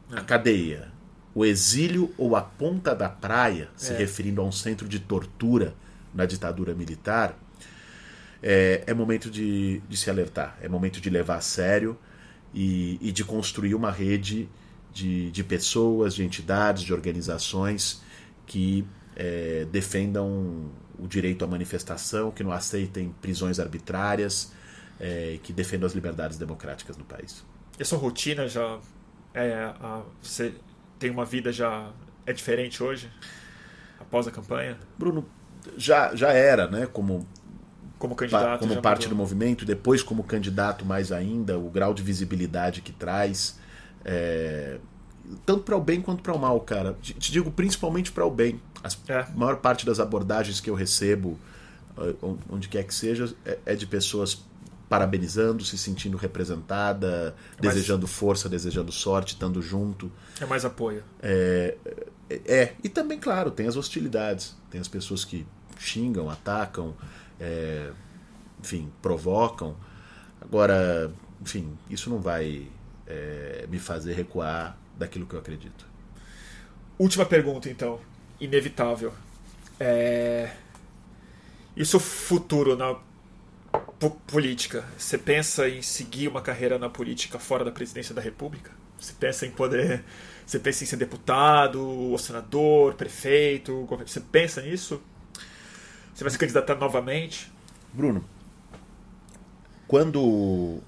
a cadeia, o exílio ou a ponta da praia, se é. referindo a um centro de tortura na ditadura militar. é, é momento de, de, se alertar, é momento de levar a sério e, e de construir uma rede de, de, pessoas, de entidades, de organizações que é, defendam o direito à manifestação, que não aceitem prisões arbitrárias, é, que defendam as liberdades democráticas no país. E a sua rotina já é, a, você tem uma vida já é diferente hoje após a campanha? Bruno, já, já era, né? Como como candidato, como parte mudou. do movimento, depois como candidato mais ainda, o grau de visibilidade que traz, é, tanto para o bem quanto para o mal, cara. Te, te digo principalmente para o bem. As, é. A maior parte das abordagens que eu recebo, eh, onde quer que seja, é, é de pessoas parabenizando, se sentindo representada, é desejando força, desejando sorte, estando junto. É mais apoio. É, é, é, e também, claro, tem as hostilidades. Tem as pessoas que xingam, atacam, é, enfim, provocam. Agora, enfim, isso não vai é, me fazer recuar daquilo que eu acredito. Última pergunta, então. Inevitável. É... O seu futuro na política? Você pensa em seguir uma carreira na política fora da presidência da República? Você pensa em poder. Você pensa em ser deputado, ou senador, prefeito? Você pensa nisso? Você vai se candidatar novamente? Bruno, quando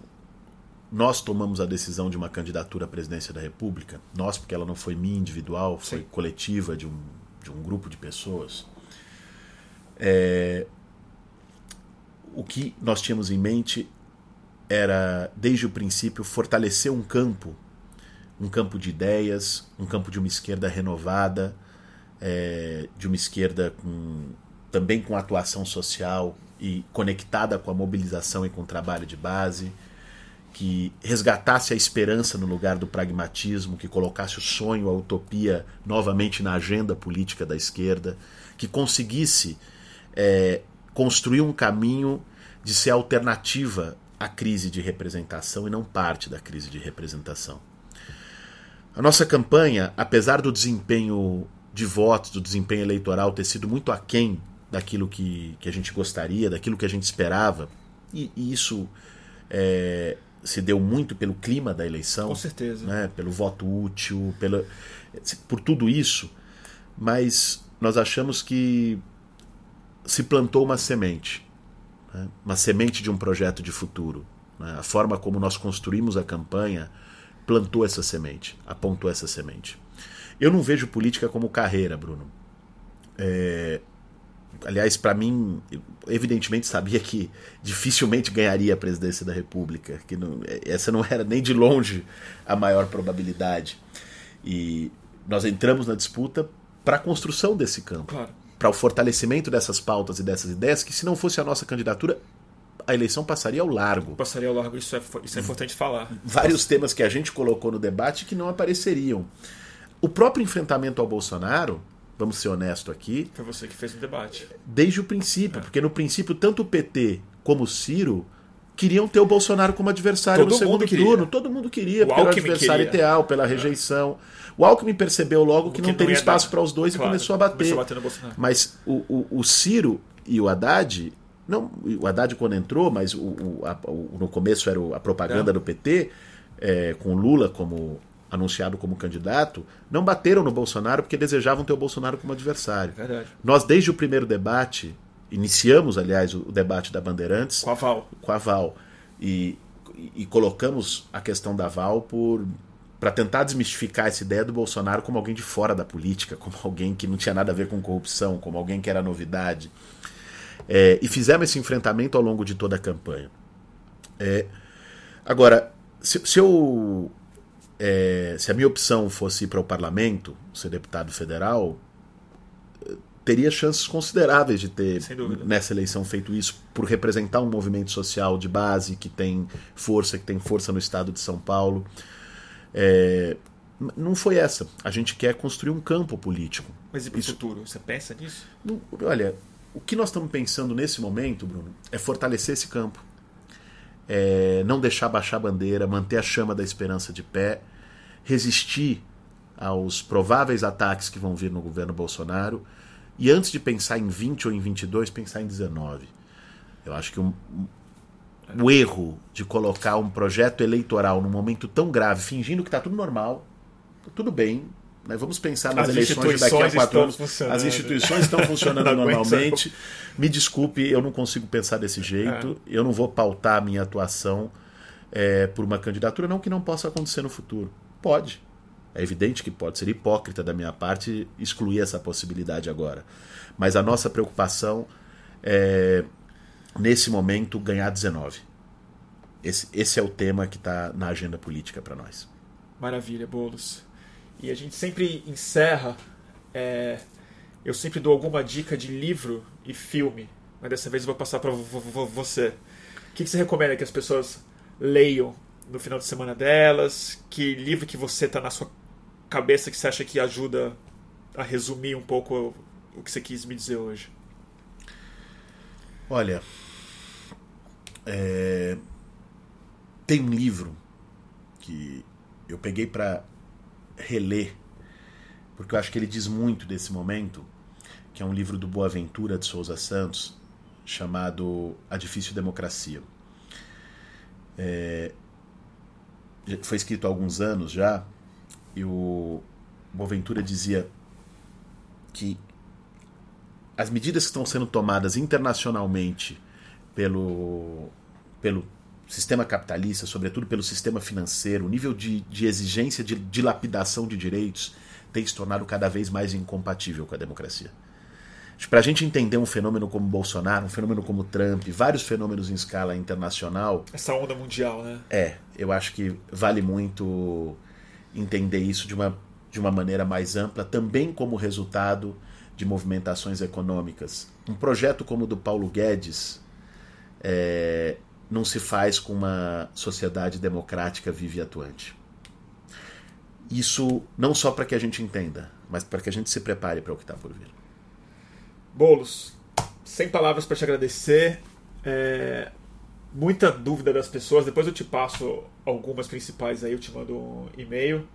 nós tomamos a decisão de uma candidatura à presidência da República, nós, porque ela não foi minha individual, foi Sim. coletiva de um, de um grupo de pessoas, é, o que nós tínhamos em mente era, desde o princípio, fortalecer um campo, um campo de ideias, um campo de uma esquerda renovada, é, de uma esquerda com também com atuação social e conectada com a mobilização e com o trabalho de base, que resgatasse a esperança no lugar do pragmatismo, que colocasse o sonho, a utopia novamente na agenda política da esquerda, que conseguisse é, construir um caminho de ser alternativa à crise de representação e não parte da crise de representação. A nossa campanha, apesar do desempenho de votos, do desempenho eleitoral ter sido muito aquém daquilo que, que a gente gostaria, daquilo que a gente esperava. E, e isso é, se deu muito pelo clima da eleição. Com certeza. Né, pelo voto útil, pela, por tudo isso. Mas nós achamos que se plantou uma semente né, uma semente de um projeto de futuro. Né, a forma como nós construímos a campanha plantou essa semente, apontou essa semente. Eu não vejo política como carreira, Bruno. É, aliás, para mim, evidentemente sabia que dificilmente ganharia a presidência da República, que não, essa não era nem de longe a maior probabilidade. E nós entramos na disputa para a construção desse campo, claro. Para o fortalecimento dessas pautas e dessas ideias, que se não fosse a nossa candidatura, a eleição passaria ao largo. Passaria ao largo, isso é, isso é importante falar. Vários temas que a gente colocou no debate que não apareceriam. O próprio enfrentamento ao Bolsonaro vamos ser honesto aqui. Foi você que fez o debate. Desde o princípio, é. porque no princípio tanto o PT como o Ciro queriam ter o Bolsonaro como adversário Todo no segundo turno. Todo mundo queria, o pelo adversário queria. ideal, pela é. rejeição. O Alckmin percebeu logo que, que não teria espaço para os dois claro, e começou a bater. Começou a bater. Mas o, o, o Ciro e o Haddad não, o Haddad quando entrou, mas o, o, a, o no começo era a propaganda é. do PT, é, com Lula como anunciado como candidato, não bateram no Bolsonaro porque desejavam ter o Bolsonaro como adversário. Verdade. Nós, desde o primeiro debate, iniciamos, aliás, o debate da Bandeirantes. Com a Val. Com a Val. E, e colocamos a questão da Val por para tentar desmistificar essa ideia do Bolsonaro como alguém de fora da política, (laughs) como alguém que não tinha nada a ver com corrupção, como alguém que era novidade. É, e fizemos esse enfrentamento ao longo de toda a campanha. É, agora, se, se eu é, se a minha opção fosse ir para o parlamento, ser deputado federal, teria chances consideráveis de ter nessa eleição feito isso por representar um movimento social de base que tem força, que tem força no estado de São Paulo. É, não foi essa. A gente quer construir um campo político. Mas e para o futuro? Você pensa nisso? Olha, o que nós estamos pensando nesse momento, Bruno, é fortalecer esse campo é, não deixar baixar a bandeira, manter a chama da esperança de pé, resistir aos prováveis ataques que vão vir no governo Bolsonaro e antes de pensar em 20 ou em 22, pensar em 19. Eu acho que um, o erro de colocar um projeto eleitoral num momento tão grave, fingindo que está tudo normal, tudo bem, né? vamos pensar nas As eleições daqui a quatro anos. As instituições estão funcionando (laughs) normalmente. Me desculpe, eu não consigo pensar desse jeito. Eu não vou pautar a minha atuação é, por uma candidatura, não que não possa acontecer no futuro. Pode. É evidente que pode ser hipócrita da minha parte excluir essa possibilidade agora. Mas a nossa preocupação é, nesse momento, ganhar 19. Esse, esse é o tema que está na agenda política para nós. Maravilha, Boulos. E a gente sempre encerra. é, eu sempre dou alguma dica de livro e filme, mas dessa vez eu vou passar para você. O que, que você recomenda que as pessoas leiam no final de semana delas? Que livro que você está na sua cabeça que você acha que ajuda a resumir um pouco o que você quis me dizer hoje? Olha, é, tem um livro que eu peguei para reler, porque eu acho que ele diz muito desse momento, que é um livro do Boaventura de Souza Santos, chamado A Difícil Democracia. É, foi escrito há alguns anos já, e o Boaventura dizia que as medidas que estão sendo tomadas internacionalmente pelo, pelo sistema capitalista, sobretudo pelo sistema financeiro, o nível de, de exigência de dilapidação de direitos tem se tornado cada vez mais incompatível com a democracia. Para a gente entender um fenômeno como Bolsonaro, um fenômeno como Trump, vários fenômenos em escala internacional. Essa onda mundial, né? É, eu acho que vale muito entender isso de uma, de uma maneira mais ampla, também como resultado de movimentações econômicas. Um projeto como o do Paulo Guedes é, não se faz com uma sociedade democrática viva e atuante. Isso não só para que a gente entenda, mas para que a gente se prepare para o que está por vir. Bolos, sem palavras para te agradecer. É, muita dúvida das pessoas. Depois eu te passo algumas principais aí, eu te mando um e-mail.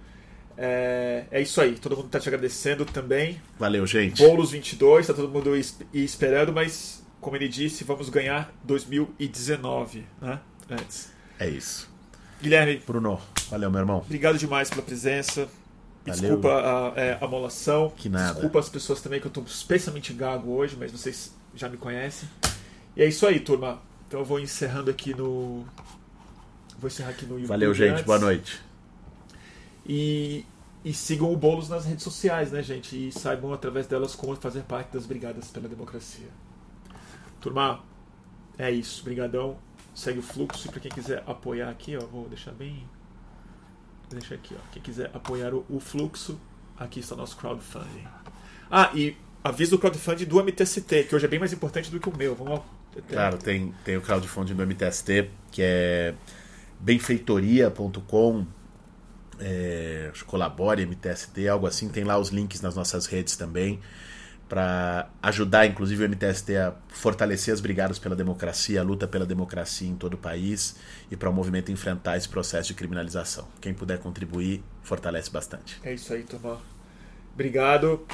É, é isso aí, todo mundo está te agradecendo também. Valeu, gente. Bolos 22, está todo mundo es- esperando, mas como ele disse, vamos ganhar 2019, né? Antes. É isso. Guilherme, Bruno, valeu, meu irmão. obrigado demais pela presença. Valeu. Desculpa a, é, a molação. Que nada. Desculpa as pessoas também que eu estou especialmente gago hoje, mas vocês já me conhecem. E é isso aí, turma. Então eu vou encerrando aqui no. Vou encerrar aqui no YouTube. Valeu, gente. antes. Boa noite. E, e sigam o Boulos nas redes sociais, né, gente? E saibam através delas como fazer parte das Brigadas pela Democracia. Turma, é isso. Brigadão. Segue o fluxo. E pra quem quiser apoiar aqui, ó, vou deixar bem. Vou deixar aqui, ó. Quem quiser apoiar o, o fluxo, aqui está o nosso crowdfunding. Ah, e aviso do crowdfunding do MTST, que hoje é bem mais importante do que o meu. Vamos lá. Claro, tem, tem o crowdfunding do MTST, que é benfeitoria.com, é, colabore MTST, algo assim. Tem lá os links nas nossas redes também, para ajudar, inclusive, o MTST a fortalecer as brigadas pela democracia, a luta pela democracia em todo o país e para o movimento enfrentar esse processo de criminalização. Quem puder contribuir, fortalece bastante. É isso aí, turma. Obrigado.